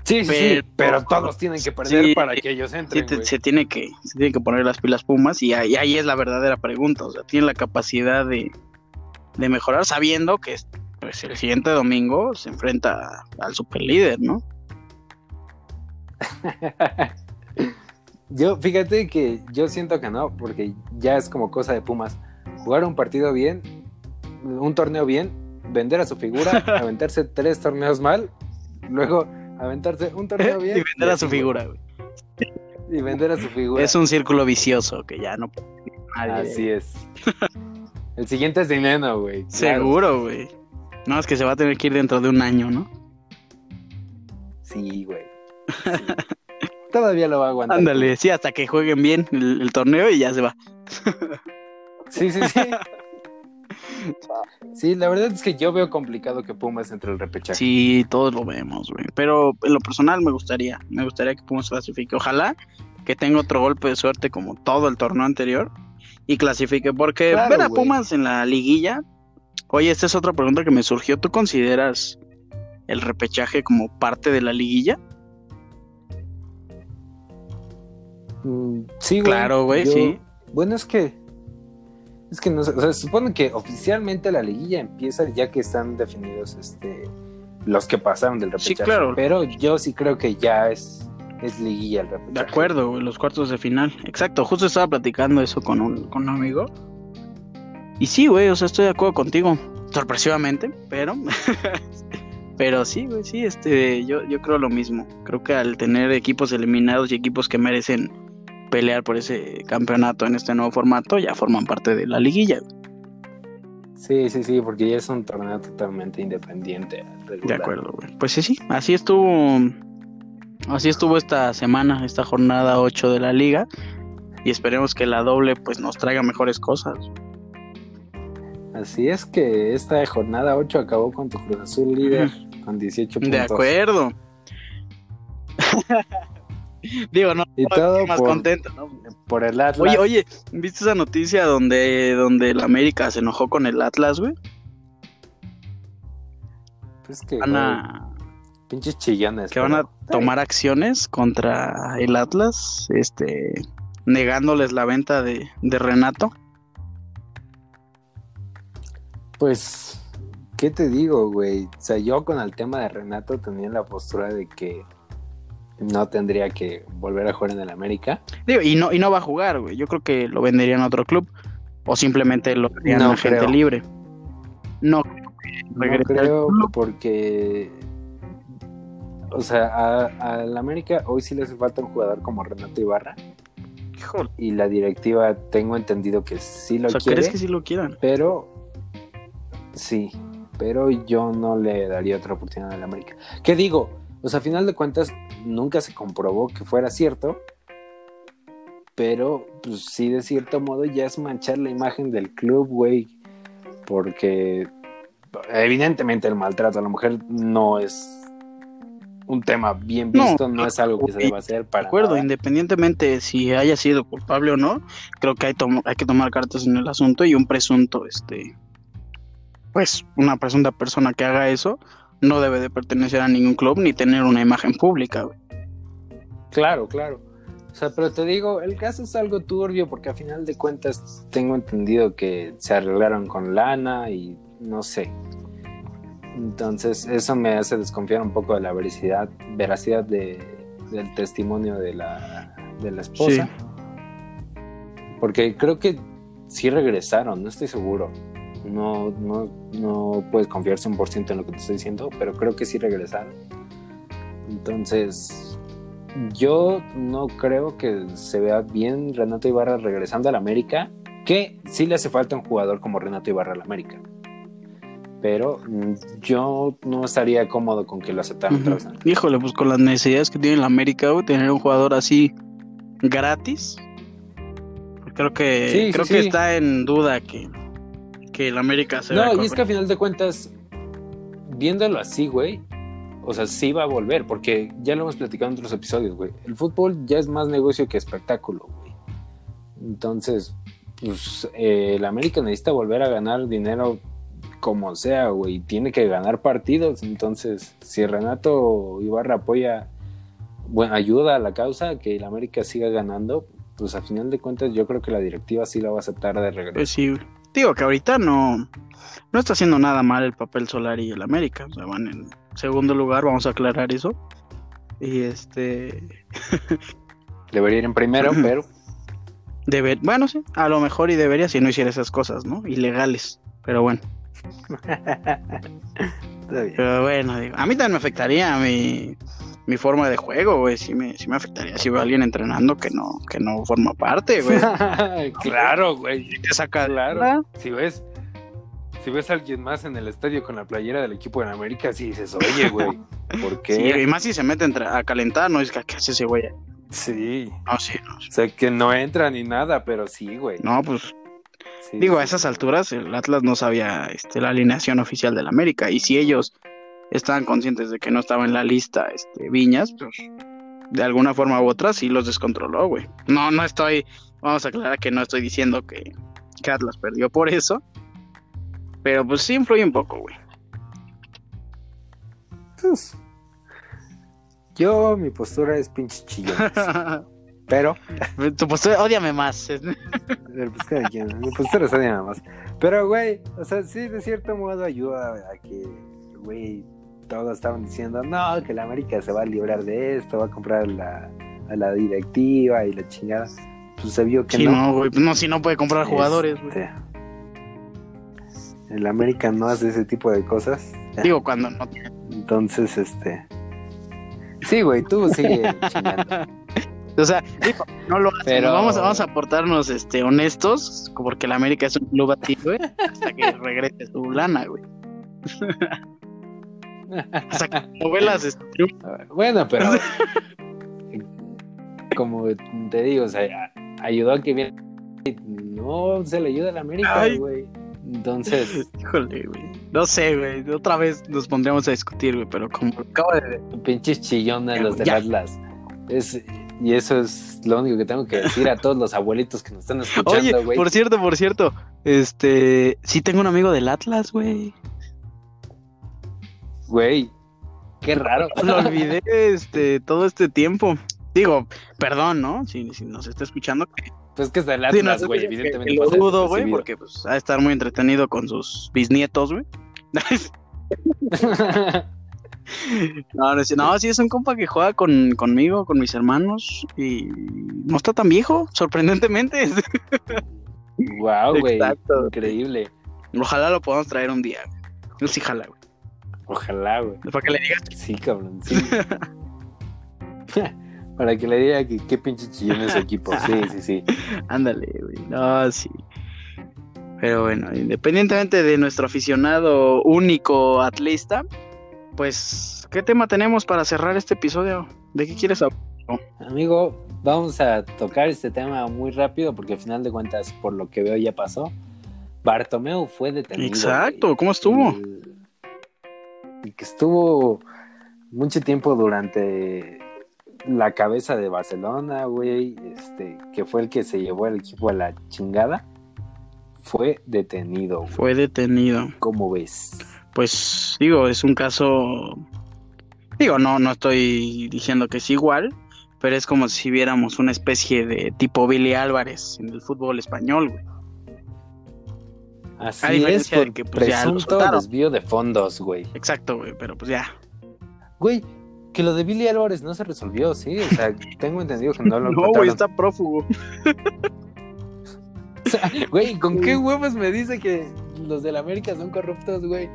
Sí, sí, sí, Pero- todos tienen que perder Sí, para que ellos sí entren, te- se, tiene que, se tiene que poner las pilas Pumas y ahí, ahí es la verdadera pregunta. O sea, tiene la capacidad de, de mejorar sabiendo que pues, el siguiente domingo se enfrenta al superlíder, ¿no? Yo, fíjate que yo siento que no, porque ya es como cosa de Pumas. Jugar un partido bien, un torneo bien, vender a su figura, aventarse tres torneos mal, luego aventarse un torneo bien y vender a su figura, güey. Y vender a su figura. Es un círculo vicioso que ya no puede nadie. Así es. El siguiente es dinero, güey. claro. Seguro, güey. No, es que se va a tener que ir dentro de un año, ¿no? Sí, güey. Sí. Todavía lo va a aguantar. Ándale, sí, hasta que jueguen bien el, el torneo y ya se va. Sí, sí, sí. Sí, la verdad es que yo veo complicado que Pumas entre el repechaje. Sí, todos lo vemos, güey. Pero en lo personal me gustaría, me gustaría que Pumas clasifique. Ojalá que tenga otro golpe de suerte como todo el torneo anterior y clasifique. Porque Claro, ver a güey. Pumas en la liguilla. Oye, esta es otra pregunta que me surgió. ¿Tú consideras el repechaje como parte de la liguilla? Mm, sí, güey. Claro, güey, Yo- sí. Bueno, es que. Es que no sé. O sea, se supone que oficialmente la liguilla empieza ya que están definidos este los que pasaron del Sí, repechaje. claro. Pero yo sí creo que ya es, es liguilla el repechaje. De acuerdo, los cuartos de final. Exacto, justo estaba platicando eso con un, con un amigo. Y sí, güey, o sea, estoy de acuerdo contigo. Sorpresivamente, pero Pero sí, güey, sí, este, yo, yo creo lo mismo. Creo que al tener equipos eliminados y equipos que merecen pelear por ese campeonato en este nuevo formato, ya forman parte de la liguilla. Sí, sí, sí, porque ya es un torneo totalmente independiente. De acuerdo, güey. Pues sí, sí, así estuvo. Así estuvo esta semana, esta jornada 8 de la liga. Y esperemos que la doble pues nos traiga mejores cosas. Así es que esta jornada 8 acabó con tu Cruz Azul líder con 18 puntos. De acuerdo. Digo, no, y todo más por, contento, ¿no? Por el Atlas. Oye, oye, ¿viste esa noticia donde, donde el América se enojó con el Atlas, güey? Pues que, Van a, pinches chillones. que van a tomar acciones contra el Atlas, este, negándoles la venta de, de Renato. Pues, ¿qué te digo, güey? O sea, yo con el tema de Renato tenía la postura de que no tendría que volver a jugar en el América. Digo, y no, y no va a jugar, güey. Yo creo que lo venderían a otro club. O simplemente lo venderían No a gente creo. libre. No, No creo porque, o sea, a- al América hoy sí le hace falta un jugador como Renato Ibarra híjole. y la directiva tengo entendido que sí lo O sea, quiere, ¿crees que sí lo quieran? pero sí, pero yo no le daría otra oportunidad al América. ¿Qué digo? O sea, a final de cuentas nunca se comprobó que fuera cierto, pero pues sí de cierto modo ya es manchar la imagen del club, güey, porque evidentemente el maltrato a la mujer no es un tema bien No, visto, no, es algo que se deba hacer De para acuerdo, nada. independientemente si haya sido culpable o no, creo que hay, hay que tomar cartas en el asunto y un presunto, este, pues una presunta persona que haga eso no debe de pertenecer a ningún club ni tener una imagen pública, güey. Claro, claro. O sea, pero te digo, el caso es algo turbio porque a final de cuentas tengo entendido que se arreglaron con lana y no sé. Entonces eso me hace desconfiar un poco de la veracidad, veracidad de, del testimonio de la, de la esposa. Sí. Porque creo que sí regresaron, no estoy seguro. No, no, no puedes confiar 100% en lo que te estoy diciendo, pero creo que sí regresaron. Entonces, yo no creo que se vea bien Renato Ibarra regresando al América, que sí le hace falta un jugador como Renato Ibarra al América. Pero mm, yo no estaría cómodo con que lo aceptaran otra vez. el. Híjole, pues con las necesidades que tiene la América, güey, tener un jugador así gratis, pues creo que Sí, sí, creo que sí. está en duda que, que el América se No, y es que a final de cuentas, viéndolo así, güey, o sea, sí va a volver, porque ya lo hemos platicado en otros episodios, güey. El fútbol ya es más negocio que espectáculo, güey. Entonces, pues, eh, el América necesita volver a ganar dinero como sea, güey. Tiene que ganar partidos. Entonces, si Renato Ibarra apoya, bueno, ayuda a la causa, que el América siga ganando, pues a final de cuentas yo creo que la directiva sí la va a aceptar de regreso. Pues sí, digo que ahorita no, no está haciendo nada mal el papel solar y el América. O sea, van en segundo lugar, vamos a aclarar eso. Y este. Debería ir en primero, pero Debe, bueno, sí, a lo mejor y debería si no hiciera esas cosas, ¿no? Ilegales. Pero bueno. Pero bueno, digo, a mí también me afectaría mi, mi forma de juego, güey. Sí me, sí me afectaría si veo a alguien entrenando que no, que no forma parte, güey. claro, güey. Te saca Claro. Si ves, si ves a alguien más en el estadio con la playera del equipo de América, sí dices, oye, güey, ¿por Sí, qué? y más si se mete entre- a calentar, no es que ¿qué hace ese güey. Sí. No, sí, no. O sea, que no entra ni nada, pero sí, güey. No, pues Sí, Digo, a esas alturas el Atlas no sabía este, la alineación oficial del América y si ellos estaban conscientes de que no estaba en la lista este, Viñas, pues de alguna forma u otra sí los descontroló, güey. No, no estoy, vamos a aclarar que no estoy diciendo que, que Atlas perdió por eso, pero pues sí influye un poco, güey. Yo, mi postura es pinche chillón. Pero, tu postura, más. el pues, cada quien, mi postura es nada más. Pero, güey, o sea, sí, de cierto modo ayuda a que, güey, todos estaban diciendo, no, que la América se va a librar de esto, va a comprar la, a la directiva y la chingada. Pues se vio que Sí, no. no, güey, no, si no puede comprar jugadores, güey. Este, el América no hace ese tipo de cosas. Digo, cuando no Entonces, este. Sí, güey, tú sigue chingando. O sea, no lo hacemos. Pero- Vamos, vamos a portarnos este, honestos, porque el América es un club así, güey, hasta que regrese su lana, güey. Hasta que novelas este. Bueno, pero. como te digo, o sea, ayudó a que bien. No se le ayuda a la América, Ay. güey. Entonces, Híjole, güey. No sé, güey. Otra vez nos pondríamos a discutir, güey, pero como acabo de. pinches chillones los del. Atlas. Es, y eso es lo único que tengo que decir a todos los abuelitos que nos están escuchando, güey. por cierto, por cierto. Este. Sí, tengo un amigo del Atlas, güey. Güey, qué raro. Lo olvidé este, todo este tiempo. Digo, perdón, ¿no? Si, si nos está escuchando. Pues que es del Atlas, güey, evidentemente. que lo pues, dudo, güey, recibido. porque pues ha de estar muy entretenido con sus bisnietos, güey. No, no, sí- no, sí es un compa que juega con, conmigo, con mis hermanos, y no está tan viejo, sorprendentemente. Wow, güey. Exacto. Increíble. Ojalá lo podamos traer un día. güey. Yo sí, jala, güey. Ojalá, güey. Para que le digas, Sí, cabrón, sí. Para que le diga que qué pinche chillón es equipo. Sí, sí, sí. ándale, güey. No, sí. Pero bueno, independientemente de nuestro aficionado único atlista, pues, ¿qué tema tenemos para cerrar este episodio? ¿De qué quieres hablar? Amigo, vamos a tocar este tema muy rápido porque al final de cuentas, por lo que veo, ya pasó. Bartomeu fue detenido. Exacto. ¿cómo estuvo? Y que estuvo mucho tiempo durante la cabeza de Barcelona, güey, este, que fue el que se llevó el equipo a la chingada, fue detenido, güey. Fue detenido. ¿Cómo ves? Pues digo, es un caso. Digo, no, no estoy diciendo que es igual, pero es como si viéramos una especie de tipo Billy Álvarez en el fútbol español, güey. Así A es, de que, pues, presunto desvío de fondos, güey. Exacto, güey, pero pues ya. Güey, que lo de Billy Álvarez no se resolvió, sí, o sea, tengo entendido que no lo No, güey, está prófugo. Güey, ¿con qué huevos me dice que los del América son corruptos, güey?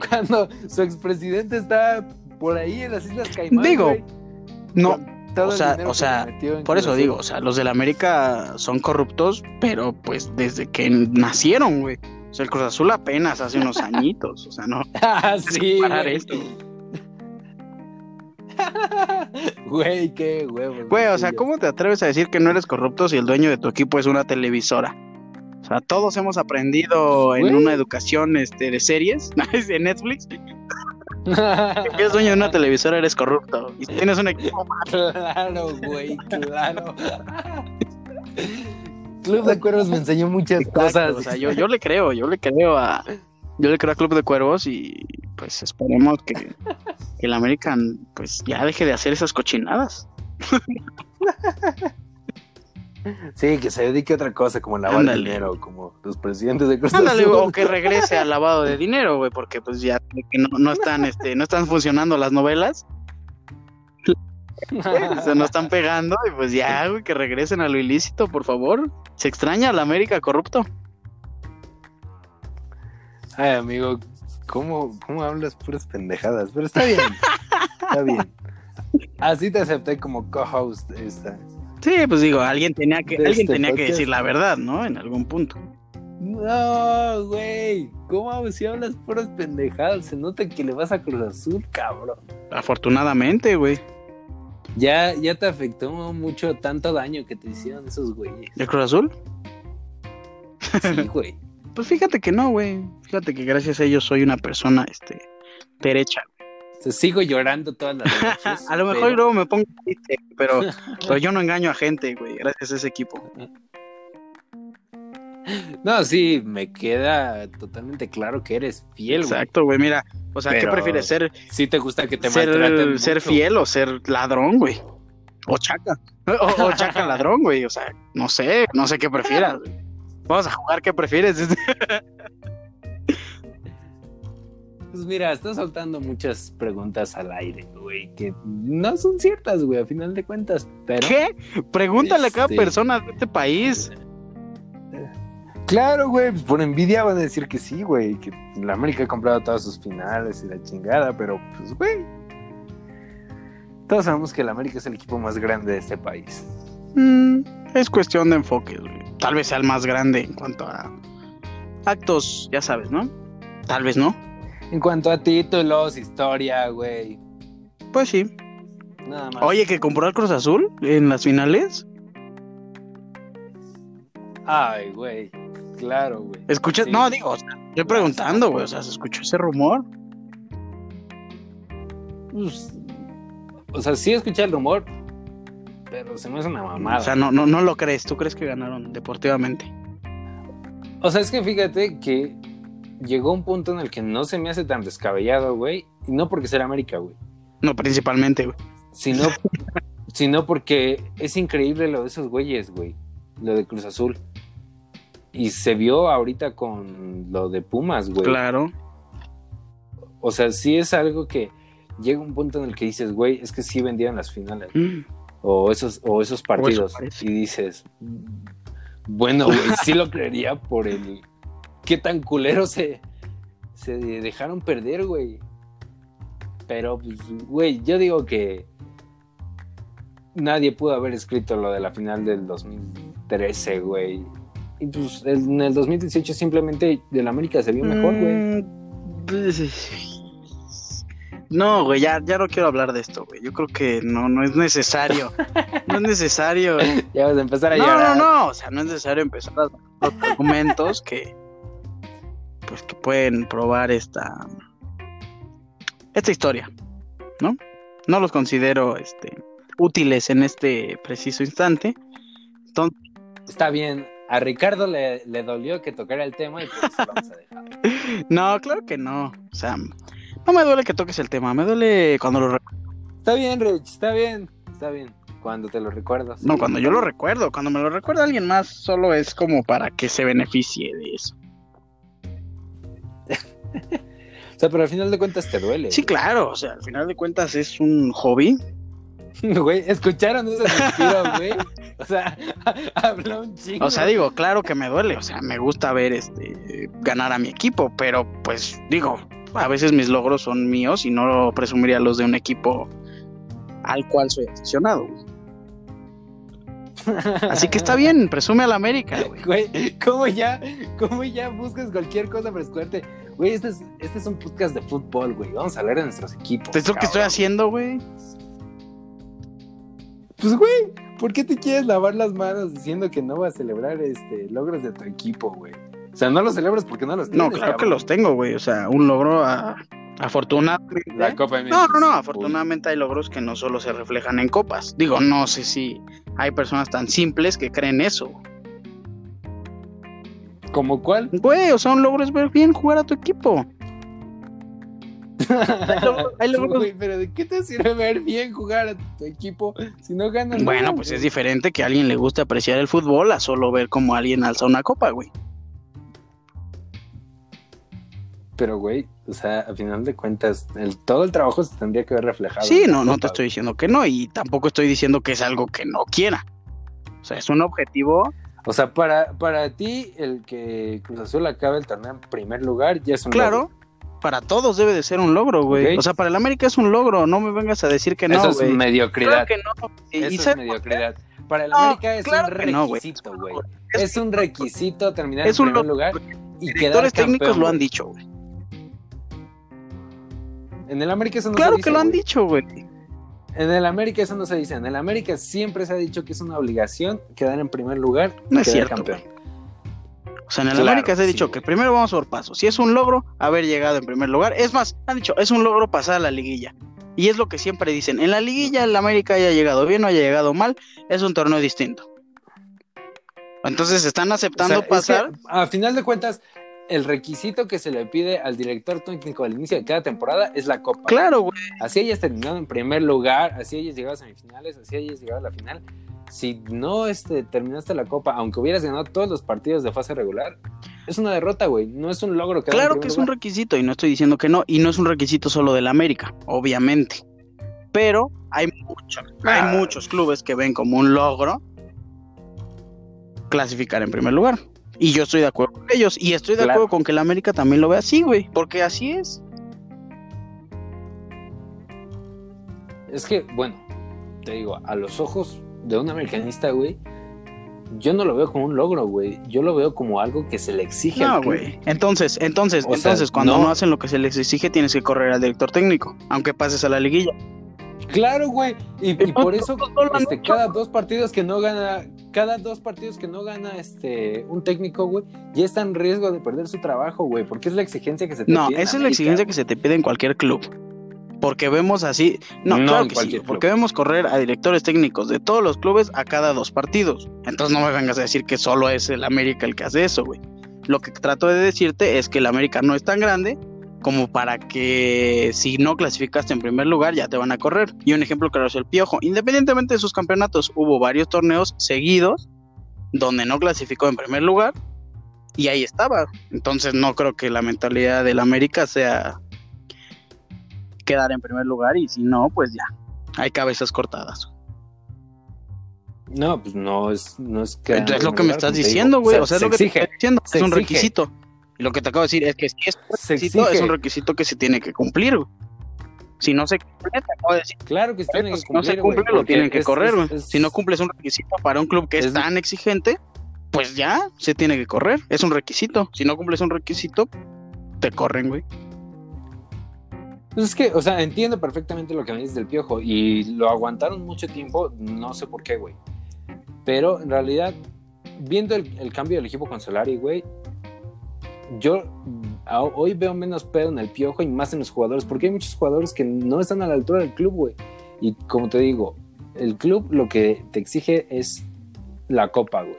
Cuando su expresidente está por ahí en las Islas Caimán, Digo, güey, No, o sea, o por eso digo, o sea, los del América son corruptos, pero pues desde que nacieron, güey. O sea, el Cruz Azul apenas hace unos añitos, o sea, no. Ah, sí, güey. esto. Güey, qué huevos. Güey, o sea, ¿cómo te atreves a decir que no eres corrupto si el dueño de tu equipo es una televisora? O sea, todos hemos aprendido en una educación este, de series, de Netflix, si eres dueño de una televisora eres corrupto. Y si tienes un equipo Claro, güey, claro. Club de Cuervos me enseñó muchas cosas. O sea, yo, yo le creo, yo le creo a. Yo le creo a Club de Cuervos y pues esperemos que, que el American pues ya deje de hacer esas cochinadas. Sí, que se dedique a otra cosa, como lavar Ándale. dinero, como los presidentes de Cruz Ándale, Azul. o que regrese al lavado de dinero, güey, porque pues ya que no, no están, este, no están funcionando las novelas, se nos están pegando y pues ya, güey, que regresen a lo ilícito, por favor. Se extraña a la América corrupto. Ay, amigo, ¿cómo, ¿cómo hablas puras pendejadas? Pero está bien, está bien. Así te acepté como co-host esta. Sí, pues digo, alguien tenía que, alguien este tenía que decir la verdad, ¿no? En algún punto. No, güey, ¿cómo si hablas puras pendejadas? Se nota que le vas a Cruz Azul, cabrón. Afortunadamente, güey. Ya, ya te afectó mucho tanto daño que te hicieron esos güeyes. ¿De Cruz Azul? Sí, güey. Pues fíjate que no, güey. Fíjate que gracias a ellos soy una persona, este, derecha. Sigo llorando todas las noches. a lo mejor pero- luego me pongo triste, pero, pero yo no engaño a gente, güey, gracias a ese equipo. No, sí, me queda totalmente claro que eres fiel, güey. Exacto, güey, mira, o sea, ¿qué prefieres? ¿Ser, Sí te gusta que te maltraten ser, mucho. ser fiel o ser ladrón, güey? O chaca. O, o chaca ladrón, güey, o sea, no sé, no sé qué prefieras. güey. Vamos a jugar, ¿qué prefieres? Pues mira, estás soltando muchas preguntas al aire, güey, que no son ciertas, güey, a final de cuentas. Pero ¿Qué? Pregúntale a cada Este- persona de este país. Claro, güey, pues por envidia van a decir que sí, güey, que la América ha comprado todas sus finales y la chingada, pero pues, güey. Todos sabemos que la América es el equipo más grande de este país. Mm, es cuestión de enfoque, güey. Tal vez sea el más grande en cuanto a actos, ya sabes, ¿no? Tal vez no. En cuanto a títulos, historia, güey. Pues sí. Nada más. Oye, que compró al Cruz Azul en las finales. Ay, güey. Claro, güey. Escuchas, Sí. no, digo, o sea, estoy preguntando, güey. O sea, se escuchó ese rumor. Pues, o sea, sí escuché el rumor, pero se me hace una mamada. O sea, no, no, no lo crees. ¿Tú crees que ganaron deportivamente? O sea, es que fíjate que llegó un punto en el que no se me hace tan descabellado, güey. Y no porque sea América, güey. No, principalmente, güey. Sino, sino porque es increíble lo de esos güeyes, güey. Lo de Cruz Azul. Y se vio ahorita con lo de Pumas, güey. Claro. O sea, sí es algo que llega un punto en el que dices, güey, es que sí vendieron las finales. Mm. O esos, o esos partidos. y dices, bueno, güey, sí lo creería por el. Qué tan culero se, se dejaron perder, güey. Pero, pues, güey, yo digo que nadie pudo haber escrito lo de la final del 2013, güey. Y pues en el 2018 simplemente del América se vio mejor, güey. Mm, No, güey, ya, ya no quiero hablar de esto, güey. Yo creo que no, no es necesario. No es necesario. Ya vas a empezar a No, no, llorar. no. O sea, no es necesario empezar a dar los argumentos que, pues, que pueden probar esta, esta historia, ¿no? No los considero, este, útiles en este preciso instante. Entonces, Está bien. A Ricardo le, le dolió que tocara el tema y lo vamos a dejar. no, claro que no. O sea, no me duele que toques el tema. Me duele cuando lo. Está bien, Rich, está bien, está bien. Cuando te lo recuerdas. No, cuando yo lo recuerdo. Cuando me lo recuerda alguien más, solo es como para que se beneficie de eso. O sea, pero al final de cuentas te duele. Sí, claro. O sea, al final de cuentas es un hobby. güey. Güey, ¿escucharon ese suspiro, güey? O sea, habló un chingo. O sea, digo, claro que me duele, o sea, me gusta ver este ganar a mi equipo, pero pues digo, a veces mis logros son míos y no presumiría los de un equipo al cual soy aficionado. Así que está bien, presume al América, güey. Güey, ¿cómo ya, cómo ya buscas cualquier cosa para escucharte? Güey, este es, este es un podcast de fútbol, güey. Vamos a hablar de nuestros equipos. Es lo que estoy haciendo, güey. Pues, güey, ¿por qué te quieres lavar las manos diciendo que no vas a celebrar este logros de tu equipo, güey? O sea, no los celebras porque no los tienes. No, claro que cabrón. los tengo, güey. O sea, un logro a- afortunadamente. La Copa MX. No, no, no. Afortunadamente hay logros que no solo se reflejan en copas. Digo, no sé si hay personas tan simples que creen eso. ¿Como cuál? Güey, o sea, un logro es ver bien jugar a tu equipo. logros- hay logros- Güey, pero ¿de qué te sirve ver bien jugar a tu equipo si no ganas Bueno, nada, pues güey? es diferente que a alguien le guste apreciar el fútbol a solo ver cómo alguien alza una copa, güey. Pero, güey, o sea, al final de cuentas, el, todo el trabajo se tendría que ver reflejado. Sí, no, no te estoy diciendo que no y tampoco estoy diciendo que es algo que no quiera. O sea, es un objetivo. O sea, para, para ti, el que Cruz Azul acabe el torneo en primer lugar ya es un Claro, para todos debe de ser un logro, güey. O sea, para el América es un logro, no me vengas a decir que no, Eso es mediocridad. Claro que no. Y- Eso y es mediocridad. Para el No, América es claro un güey. requisito, güey. Es- Es un requisito terminar Es en un primer lugar y Directores técnicos campeón, lo han dicho, güey. En el América eso no Claro se dice, que lo han güey. dicho, güey. En el América eso no se dice. En el América siempre se ha dicho que es una obligación quedar en primer lugar y No es cierto, campeón. O sea, en el Claro, América se ha sí, dicho que primero vamos por pasos. Si es un logro, haber llegado en primer lugar. Es más, han dicho, es un logro pasar a la liguilla. Y es lo que siempre dicen. En la liguilla el América haya llegado bien o haya llegado mal, es un torneo distinto. Entonces están aceptando O sea, es pasar. que, a final de cuentas, el requisito que se le pide al director técnico al inicio de cada temporada es la copa. Claro, güey. Así hayas terminado en primer lugar, así hayas llegado a semifinales, así hayas llegado a la final. Si no este, terminaste la copa, aunque hubieras ganado todos los partidos de fase regular, es una derrota, güey. No es un logro. Claro que es un requisito y no estoy diciendo que no. Y no es un requisito solo del América, obviamente. Pero hay Ah. muchos clubes que ven como un logro clasificar en primer lugar. Y yo estoy de acuerdo con ellos. Y estoy de Claro. acuerdo con que el América también lo ve así, güey. Porque así es. Es que, bueno, te digo, a los ojos de un americanista, güey, yo no lo veo como un logro, güey. Yo lo veo como algo que se le exige No, güey. Entonces, entonces, O sea, entonces, cuando no- no hacen lo que se les exige, tienes que correr al director técnico. Aunque pases a la liguilla. Claro, güey. Y, por eso, este, cada dos partidos que no gana, cada dos partidos que no gana este un técnico, güey, ya está en riesgo de perder su trabajo, güey, porque es la exigencia que se te No, pide en esa es la exigencia güey. que se te pide en cualquier club. Porque vemos así. No, No claro que sí. Porque vemos correr a directores técnicos de todos los clubes a cada dos partidos. Entonces no me vengas a decir que solo es el América el que hace eso, güey. Lo que trato de decirte es que el América no es tan grande como para que si no clasificaste en primer lugar ya te van a correr. Y un ejemplo claro es el Piojo. Independientemente de sus campeonatos, hubo varios torneos seguidos donde no clasificó en primer lugar y ahí estaba. Entonces no creo que la mentalidad del América sea quedar en primer lugar y si no, pues ya, hay cabezas cortadas. No, pues no es, no es que. es lo que me estás diciendo, güey. O sea, es lo que te estoy diciendo. Es un requisito. Y lo que te acabo de decir es que si es un requisito, es un requisito que se tiene que cumplir, güey. Si no se cumple, te acabo de decir, Claro que se tiene que si no se cumplir, cumple, güey, lo tienen que es- correr, es- güey. Si no cumples un requisito para un club que es, es- tan exigente, pues ya se tiene que correr. Es un requisito. Si no cumples un requisito, te corren, güey. Pues es que, o sea, entiendo perfectamente lo que me dices del piojo y lo aguantaron mucho tiempo, no sé por qué, güey. Pero en realidad, viendo el, el cambio del equipo con Solari, güey, yo hoy veo menos pedo en el piojo y más en los jugadores, porque hay muchos jugadores que no están a la altura del club, güey. Y como te digo, el club lo que te exige es la copa, güey.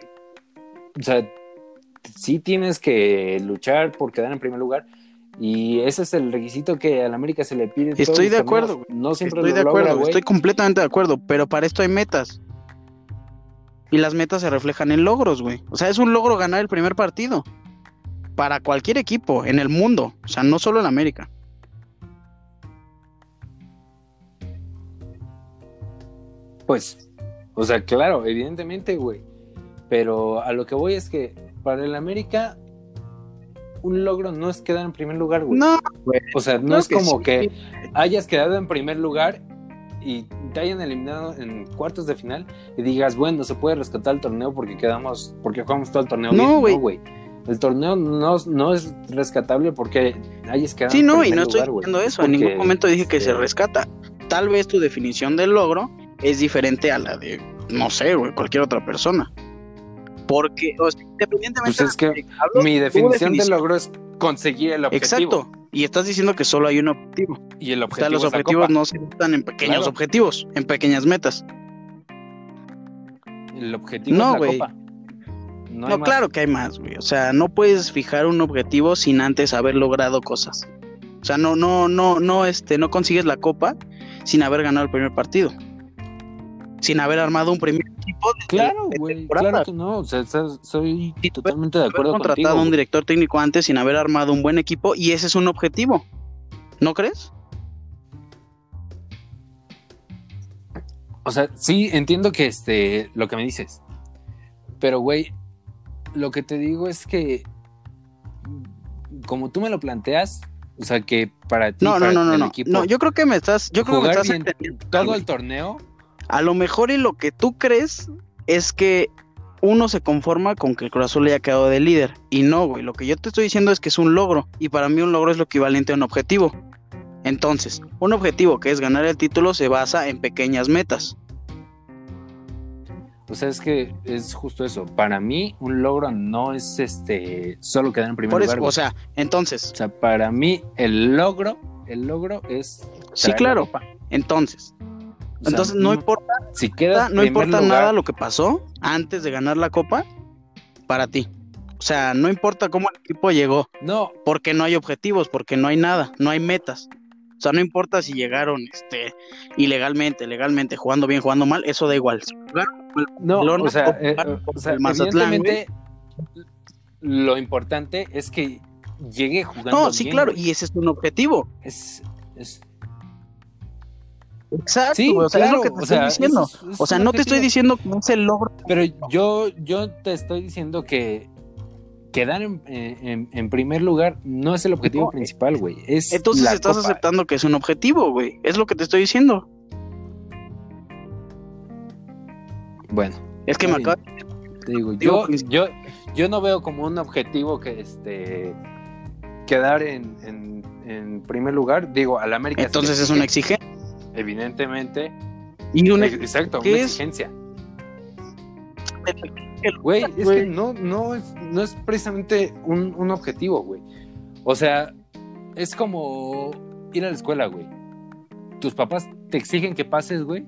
O sea, sí tienes que luchar por quedar en primer lugar. Y ese es el requisito que al América se le pide. Estoy de acuerdo. No siempre Estoy lo de logra, acuerdo, güey. estoy completamente de acuerdo, pero para esto hay metas. Y las metas se reflejan en logros, güey. O sea, es un logro ganar el primer partido. Para cualquier equipo en el mundo. O sea, no solo en América. Pues, o sea, claro, evidentemente, güey. Pero a lo que voy es que para el América, un logro no es quedar en primer lugar, güey. No, güey. O sea, no Claro es como sí. que hayas quedado en primer lugar y te hayan eliminado en cuartos de final y digas, bueno, se puede rescatar el torneo porque quedamos, porque jugamos todo el torneo No, güey. No, güey. El torneo no, no es rescatable porque hayas quedado Sí, no, y no estoy lugar, diciendo Es eso. En ningún momento dije que este, se rescata. Tal vez tu definición del logro es diferente a la de, no sé, güey, cualquier otra persona. Porque, o sea, independientemente Pues es que de que hablo, Mi tu definición de definición- logro es conseguir el objetivo. Exacto. Y estás diciendo que solo hay un objetivo. Y el O objetivo sea, los objetivos no se están en pequeños Claro. objetivos, en pequeñas metas. El objetivo No, es la copa. No, claro que hay más, güey. O sea, no puedes fijar un objetivo sin antes haber logrado cosas. O sea, no, no, no, no, este, no consigues la copa sin haber ganado el primer partido. Sin haber armado un primer equipo. Claro, la güey. Claro que no. O sea, soy Sí, totalmente de Haber acuerdo contratado contigo. a un director técnico antes sin haber armado un buen equipo y ese es un objetivo. ¿No crees? O sea, sí, entiendo que este, lo que me dices. Pero, güey, lo que te digo es que, como tú me lo planteas, o sea, que para ti, No, no, para no, no, el no. equipo, No, yo creo que me estás, yo creo que me estás bien todo el torneo, A lo mejor y lo que tú crees es que uno se conforma con que el Cruz Azul haya quedado de líder. Y no, güey. Lo que yo te estoy diciendo es que es un logro. Y para mí un logro es lo equivalente a un objetivo. Entonces, un objetivo que es ganar el título se basa en pequeñas metas. O sea, es que es justo eso. Para mí, un logro no es este solo quedar en primer Por eso, lugar. o sea, entonces, O sea, para mí, el logro, el logro es. sí, claro. entonces, O sea, entonces no importa, si quedas no importa lugar, nada lo que pasó antes de ganar la copa para ti. O sea, no importa cómo el equipo llegó. No, porque no hay objetivos, porque no hay nada, no hay metas. O sea, no importa si llegaron este ilegalmente, legalmente, jugando bien, jugando mal, eso da igual. Si jugaron No, Barcelona, o sea, eh, o sea, el Mazatlán, lo importante es que llegue jugando No, sí, bien, claro, y ese es un objetivo. Es, es- Exacto, Sí, o sea, claro, es lo que te o estoy sea, diciendo. es- o sea, no te estoy diciendo que es el logro. Pero yo, yo te estoy diciendo que quedar en, en- en primer lugar no es el objetivo No, principal, güey. Es Entonces la estás copa. aceptando que es un objetivo, güey. Es lo que te estoy diciendo. Bueno, Es que me bien. acaba te digo, yo, pues- yo, yo no veo como un objetivo que este quedar en, en, en primer lugar. Digo, al América. Entonces es una exige, exigencia. Evidentemente. Y una Exacto, ¿qué una es? Güey, es Güey. que no, no, es, no es precisamente un, un objetivo, güey. O sea, es como ir a la escuela, güey. Tus papás te exigen que pases, güey.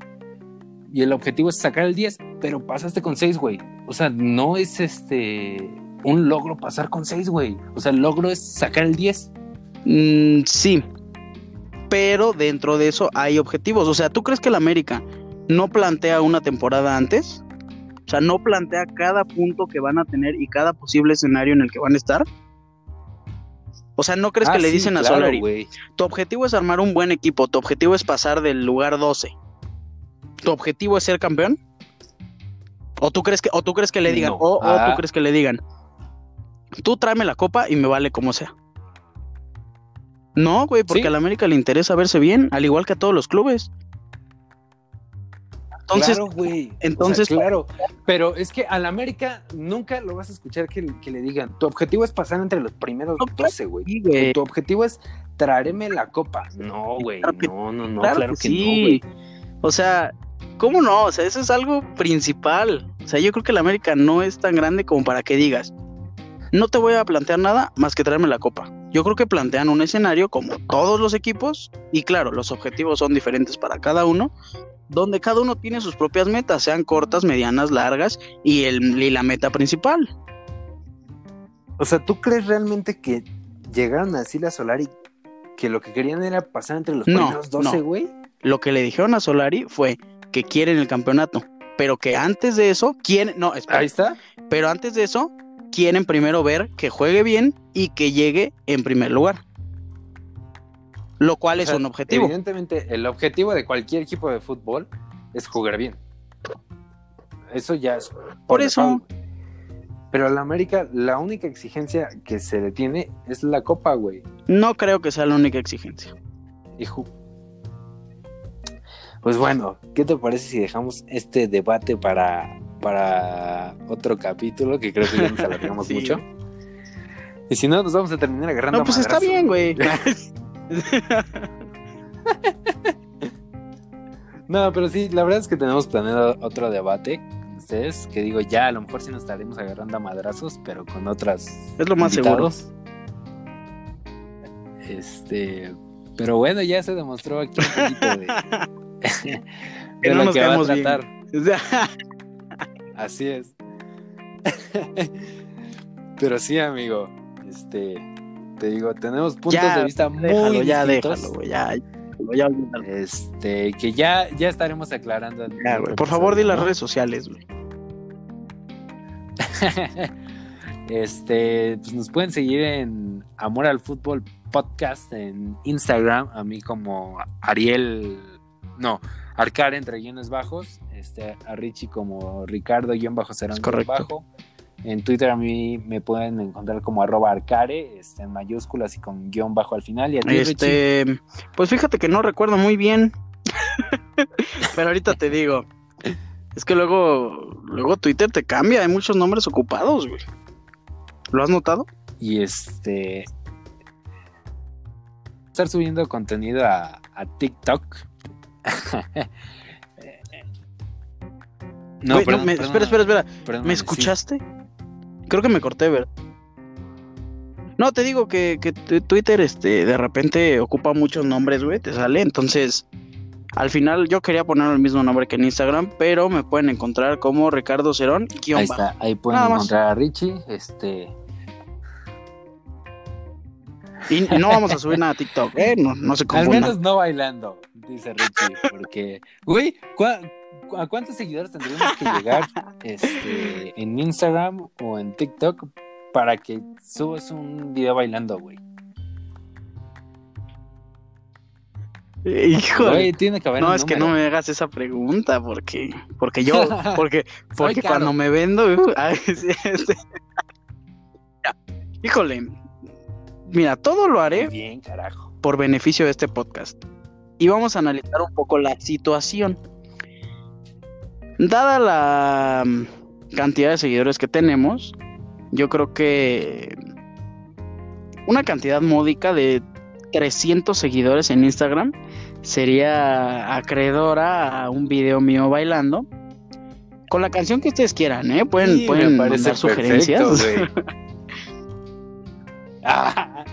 Y el objetivo es sacar el 10, pero pasaste con 6, güey. O sea, no es este un logro pasar con 6, güey. O sea, el logro es sacar el 10. Mm, sí. Pero dentro de eso hay objetivos. O sea, ¿tú crees que el América no plantea una temporada antes? O sea, no plantea cada punto que van a tener y cada posible escenario en el que van a estar. O sea, ¿no crees Ah, que le dicen a claro, Solari? Tu objetivo es armar un buen equipo, tu objetivo es pasar del lugar 12. ¿Tu objetivo es ser campeón? ¿O tú crees que, o tú crees que le digan? No. O, o Ah. tú crees que le digan? Tú tráeme la copa y me vale como sea. No, güey, porque Sí. a la América le interesa verse bien, al igual que a todos los clubes. Entonces, claro, güey. entonces- O sea, claro. Pero es que al América nunca lo vas a escuchar que, que le digan, tu objetivo es pasar entre los primeros No, 12, güey. sí. Tu objetivo es traerme la copa. No, güey. Claro No, no, no. Claro, Claro, que, que, no, sí. güey. o sea, ¿cómo no? O sea, eso es algo principal. O sea, yo creo que la América no es tan grande como para que digas, no te voy a plantear nada más que traerme la copa. Yo creo que plantean un escenario como todos los equipos y claro, los objetivos son diferentes para cada uno, donde cada uno tiene sus propias metas, sean cortas, medianas, largas y, el, y la meta principal. O sea, ¿tú crees realmente que llegaron a decirle a Solari que lo que querían era pasar entre los No, primeros 12, no. güey? Lo que le dijeron a Solari fue que quieren el campeonato, pero que antes de eso quieren, no, espera, Ahí está. Pero antes de eso, quieren primero ver que juegue bien y que llegue en primer lugar. Lo cual O es sea, un objetivo. Evidentemente, el objetivo de cualquier equipo de fútbol es jugar bien. Eso ya es Por eso. Pero a la América, la única exigencia que se le tiene es la Copa, güey. No creo que sea la única exigencia. Hijo. Pues bueno, ¿qué te parece si dejamos este debate para, para otro capítulo? Que creo que ya nos alargamos Sí. mucho. Y si no, nos vamos a terminar agarrando No, pues está bien, güey. No, pero sí, la verdad es que tenemos planeado otro debate con ustedes, que digo, ya a lo mejor sí nos estaremos agarrando a madrazos, pero con otras Es lo más seguro. Este, pero bueno, ya se demostró aquí un poquito de, Que de no lo nos que va a bien. tratar. Así es. pero sí, amigo, este, te digo, tenemos puntos Ya, de vista muy déjalo, ya distintos. déjalo. Ya, ya, ya. Este, que ya, ya estaremos aclarando. Ya. Por favor, di las redes sociales, güey. este, pues nos pueden seguir en Amor al Fútbol Podcast en Instagram, a mí como Ariel, no, Arcar entre guiones bajos, este, a Richie como Ricardo guion bajo guion correcto. bajo. En Twitter a mí me pueden encontrar como arroba arcare, este, en mayúsculas y con guion bajo al final. Y a ti, Richie, Este, pues fíjate que no recuerdo muy bien. Pero ahorita te digo. Es que luego, luego Twitter te cambia, hay muchos nombres ocupados, güey. ¿Lo has notado? y este estar subiendo contenido a, a TikTok. no, Güey, perdón, me- perdón, espera, espera, espera. perdón, ¿Me sí. Creo que me corté, ¿verdad? No, te digo que, Twitter, este, de repente ocupa muchos nombres, güey, te sale. Entonces, al final yo quería poner el mismo nombre que en Instagram, pero me pueden encontrar como Ricardo Cerón, Ahí está, ahí pueden Nada más. encontrar a Richie, este, Y no vamos a subir nada a TikTok, ¿eh? No, no se al menos no bailando, dice Richie, porque, güey, ¿cuá- cu- ¿a cuántos seguidores tendríamos que llegar este, en Instagram o en TikTok para que subas un video bailando, güey? Híjole. Tiene que haber No, es que no me hagas esa pregunta, porque, porque yo, porque, porque caro. cuando me vendo, ay, sí, este, Híjole. Mira, todo lo haré Bien, carajo. por beneficio de este podcast. Y vamos a analizar un poco la situación. Dada la mm, cantidad de seguidores que tenemos, yo creo que una cantidad módica de 300 seguidores en Instagram sería acreedora a un video mío bailando. Con la canción que ustedes quieran, ¿eh? Pueden, Sí, pueden mandar sugerencias. perfecto. Ah,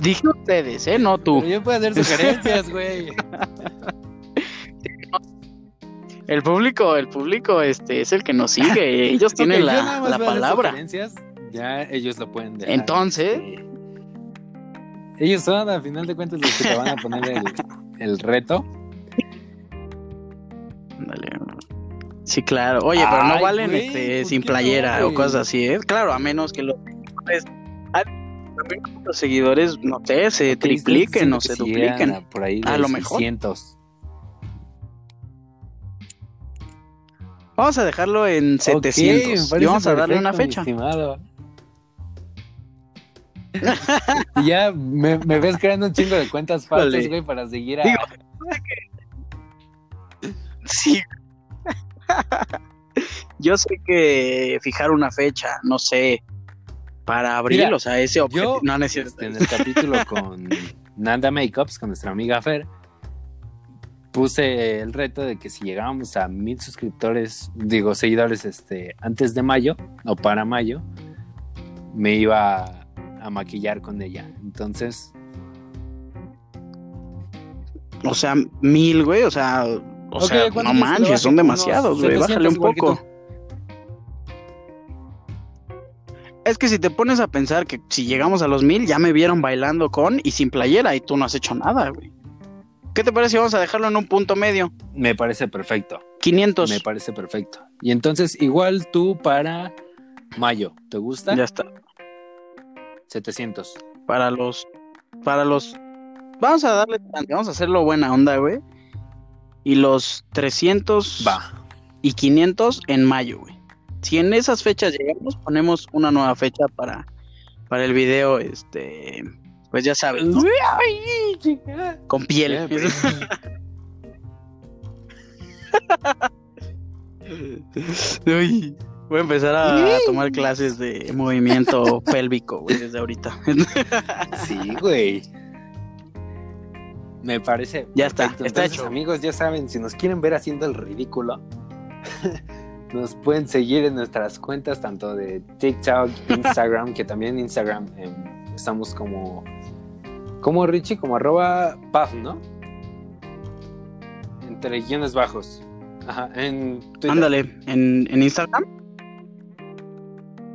Dije ustedes, ¿eh? No tú. pero yo puedo hacer sugerencias, güey. El público, el público este, es el que nos sigue. Ellos tienen la, la palabra. Ya ellos lo pueden dejar. Entonces- Sí. Ellos son, a final de cuentas, los que te van a poner el, el reto. Sí, claro. Oye, pero no valen güey, este, ¿por sin playera no, o cosas así, ¿eh? Claro, a menos que los seguidores, a- los seguidores, no sé, se tripliquen o se dupliquen. a Por ahí A de lo mejor. 600. Vamos a dejarlo en Ok, 700 me y vamos a darle una perfecto, fecha. Y ya me, me ves creando un chingo de cuentas falsas, güey, para seguir a. Digo, Sí. Yo sé que fijar una fecha, no sé, para abril, Mira, o sea, ese objetivo. yo, No. Este, en el capítulo con Nanda Makeups, con nuestra amiga Fer, puse el reto de que si llegábamos a mil suscriptores, digo, seguidores, este, antes de mayo o para mayo, me iba a, a maquillar con ella. Entonces, O sea, mil, güey, o sea, o sea, ¿cuánto no manches, son demasiados, güey, bájale un 700 igual que poco. Es que si te pones a pensar que si llegamos a los mil, ya me vieron bailando con y sin playera y tú no has hecho nada, güey. ¿Qué te parece si vamos a dejarlo en un punto medio? me parece perfecto. 500. Me parece perfecto. Y entonces, igual tú para mayo, ¿te gusta? Ya está. 700. Para los. Para los. Vamos a darle. Vamos a hacerlo buena onda, güey. Y los 300 Va. y 500 en mayo, güey. Si en esas fechas llegamos, ponemos una nueva fecha para, para el video, este. Pues ya sabes, ¿no? Con piel. Uy, voy a empezar a tomar clases de movimiento pélvico, güey, desde ahorita. Sí, güey. Me parece. Ya está, perfecto. está Entonces, hecho. Amigos, ya saben, si nos quieren ver haciendo el ridículo, nos pueden seguir en nuestras cuentas, tanto de TikTok, Instagram, que también Instagram em, estamos como. Como Richie, como arroba Paf, ¿no? Entre guiones bajos. Ajá, en Twitter. Ándale, en, en Instagram.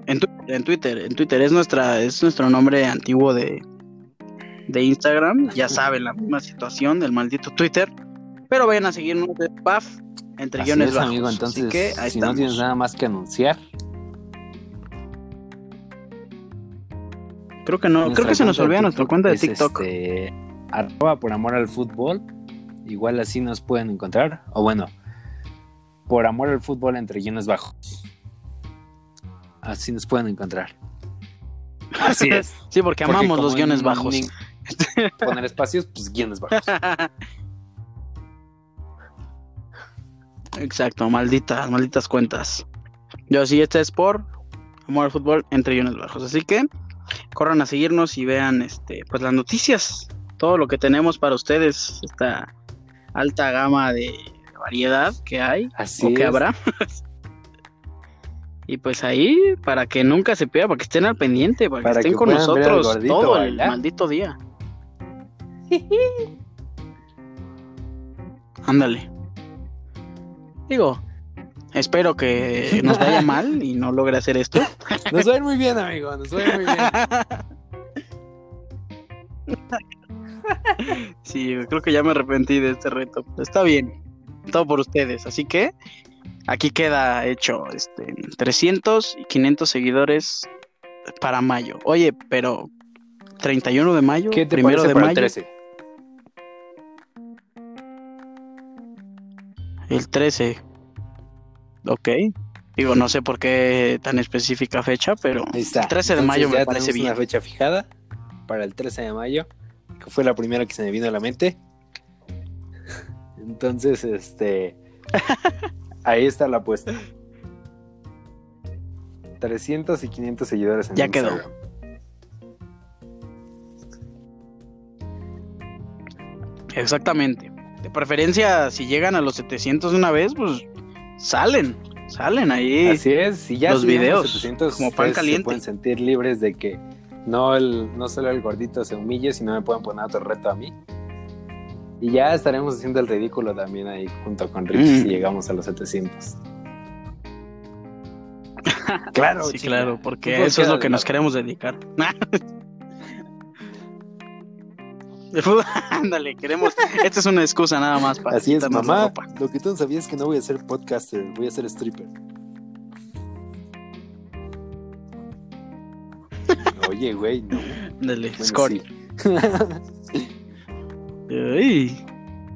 En, tu- en Twitter, en Twitter es nuestra, es nuestro nombre antiguo de, de Instagram. Ya saben, la misma situación del maldito Twitter. Pero vayan a seguirnos de PAF entre Así guiones es, bajos. amigo. Así Entonces, que ahí si no tienes nada más que anunciar, Creo que no, creo que se nos olvida nuestra cuenta de TikTok. este, arroba por amor al fútbol. Igual así nos pueden encontrar. O bueno, por amor al fútbol entre guiones bajos. Así nos pueden encontrar. Así es. Sí, porque Porque amamos los guiones en- bajos. poner espacios, pues guiones bajos. Exacto, malditas, malditas cuentas. Yo sí, este es por Amor al Fútbol entre guiones bajos. Así que corran a seguirnos y vean este, pues las noticias, todo lo que tenemos para ustedes, esta alta gama de variedad que hay Así o que es. habrá. y pues ahí, para que nunca se pierda, para que estén al pendiente, para, Para que estén que con nosotros gordito todo el maldito día. Ándale. Digo, espero que nos vaya mal y no logre hacer esto. Nos va a ir muy bien, amigo. Nos va a ir muy bien. Sí, creo que ya me arrepentí de este reto. Está bien, todo por ustedes. Así que aquí queda hecho este 300 y 500 seguidores para mayo. Oye, pero 31 de mayo, ¿Qué te primero de para mayo, el 13? el 13. Ok. Digo, no sé por qué tan específica fecha, pero Ahí está. 13 de Entonces, mayo me ya parece bien. una fecha fijada para el 13 de mayo, que fue la primera que se me vino a la mente. Entonces, este. ahí está la apuesta. 300 y 500 seguidores en Ya quedó. Instagram. Exactamente. De preferencia, si llegan a los 700 de una vez, pues salen, salen ahí. Así es, si ya los videos, 700, como pan caliente. se pueden sentir libres de que no, el, no solo el gordito se humille, sino me pueden poner otro reto a mí. Y ya estaremos haciendo el ridículo también ahí junto con Rich Mm. si llegamos a los 700. claro, sí, claro, porque eso es lo que nos queremos dedicar. Fútbol- Ándale, queremos. Esta es una excusa nada más para Así es, mamá. ropa. Lo que tú no sabías es que no voy a ser podcaster, voy a ser stripper. Oye, güey, no. Ándale, Bueno, Scott. sí.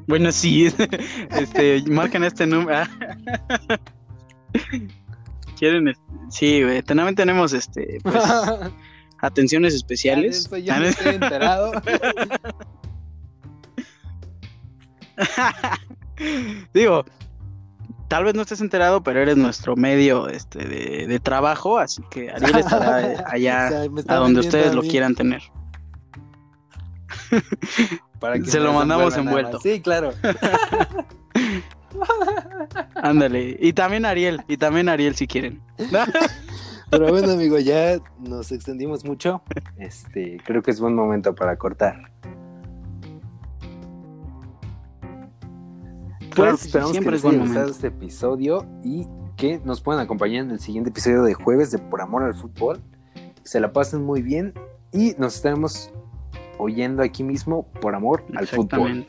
Bueno, sí. este, marcan este número. Quieren. Sí, güey. También tenemos este. Pues, atenciones especiales. Eso yo no estoy enterado. Digo, tal vez no estés enterado, pero eres nuestro medio este, de, de trabajo, así que Ariel estará eh, allá O sea, a donde ustedes a lo quieran tener. para que Se lo mandamos envuelto. Sí, claro. Ándale. Y también Ariel, y también Ariel si quieren. Pero bueno, amigo, ya nos extendimos mucho. Este, creo que es buen momento para cortar. Claro Pues que sí, esperamos siempre que es les haya gustado este episodio y que nos puedan acompañar en el siguiente episodio de jueves de Por Amor al Fútbol. Que se la pasen muy bien y nos estaremos oyendo aquí mismo por amor al fútbol.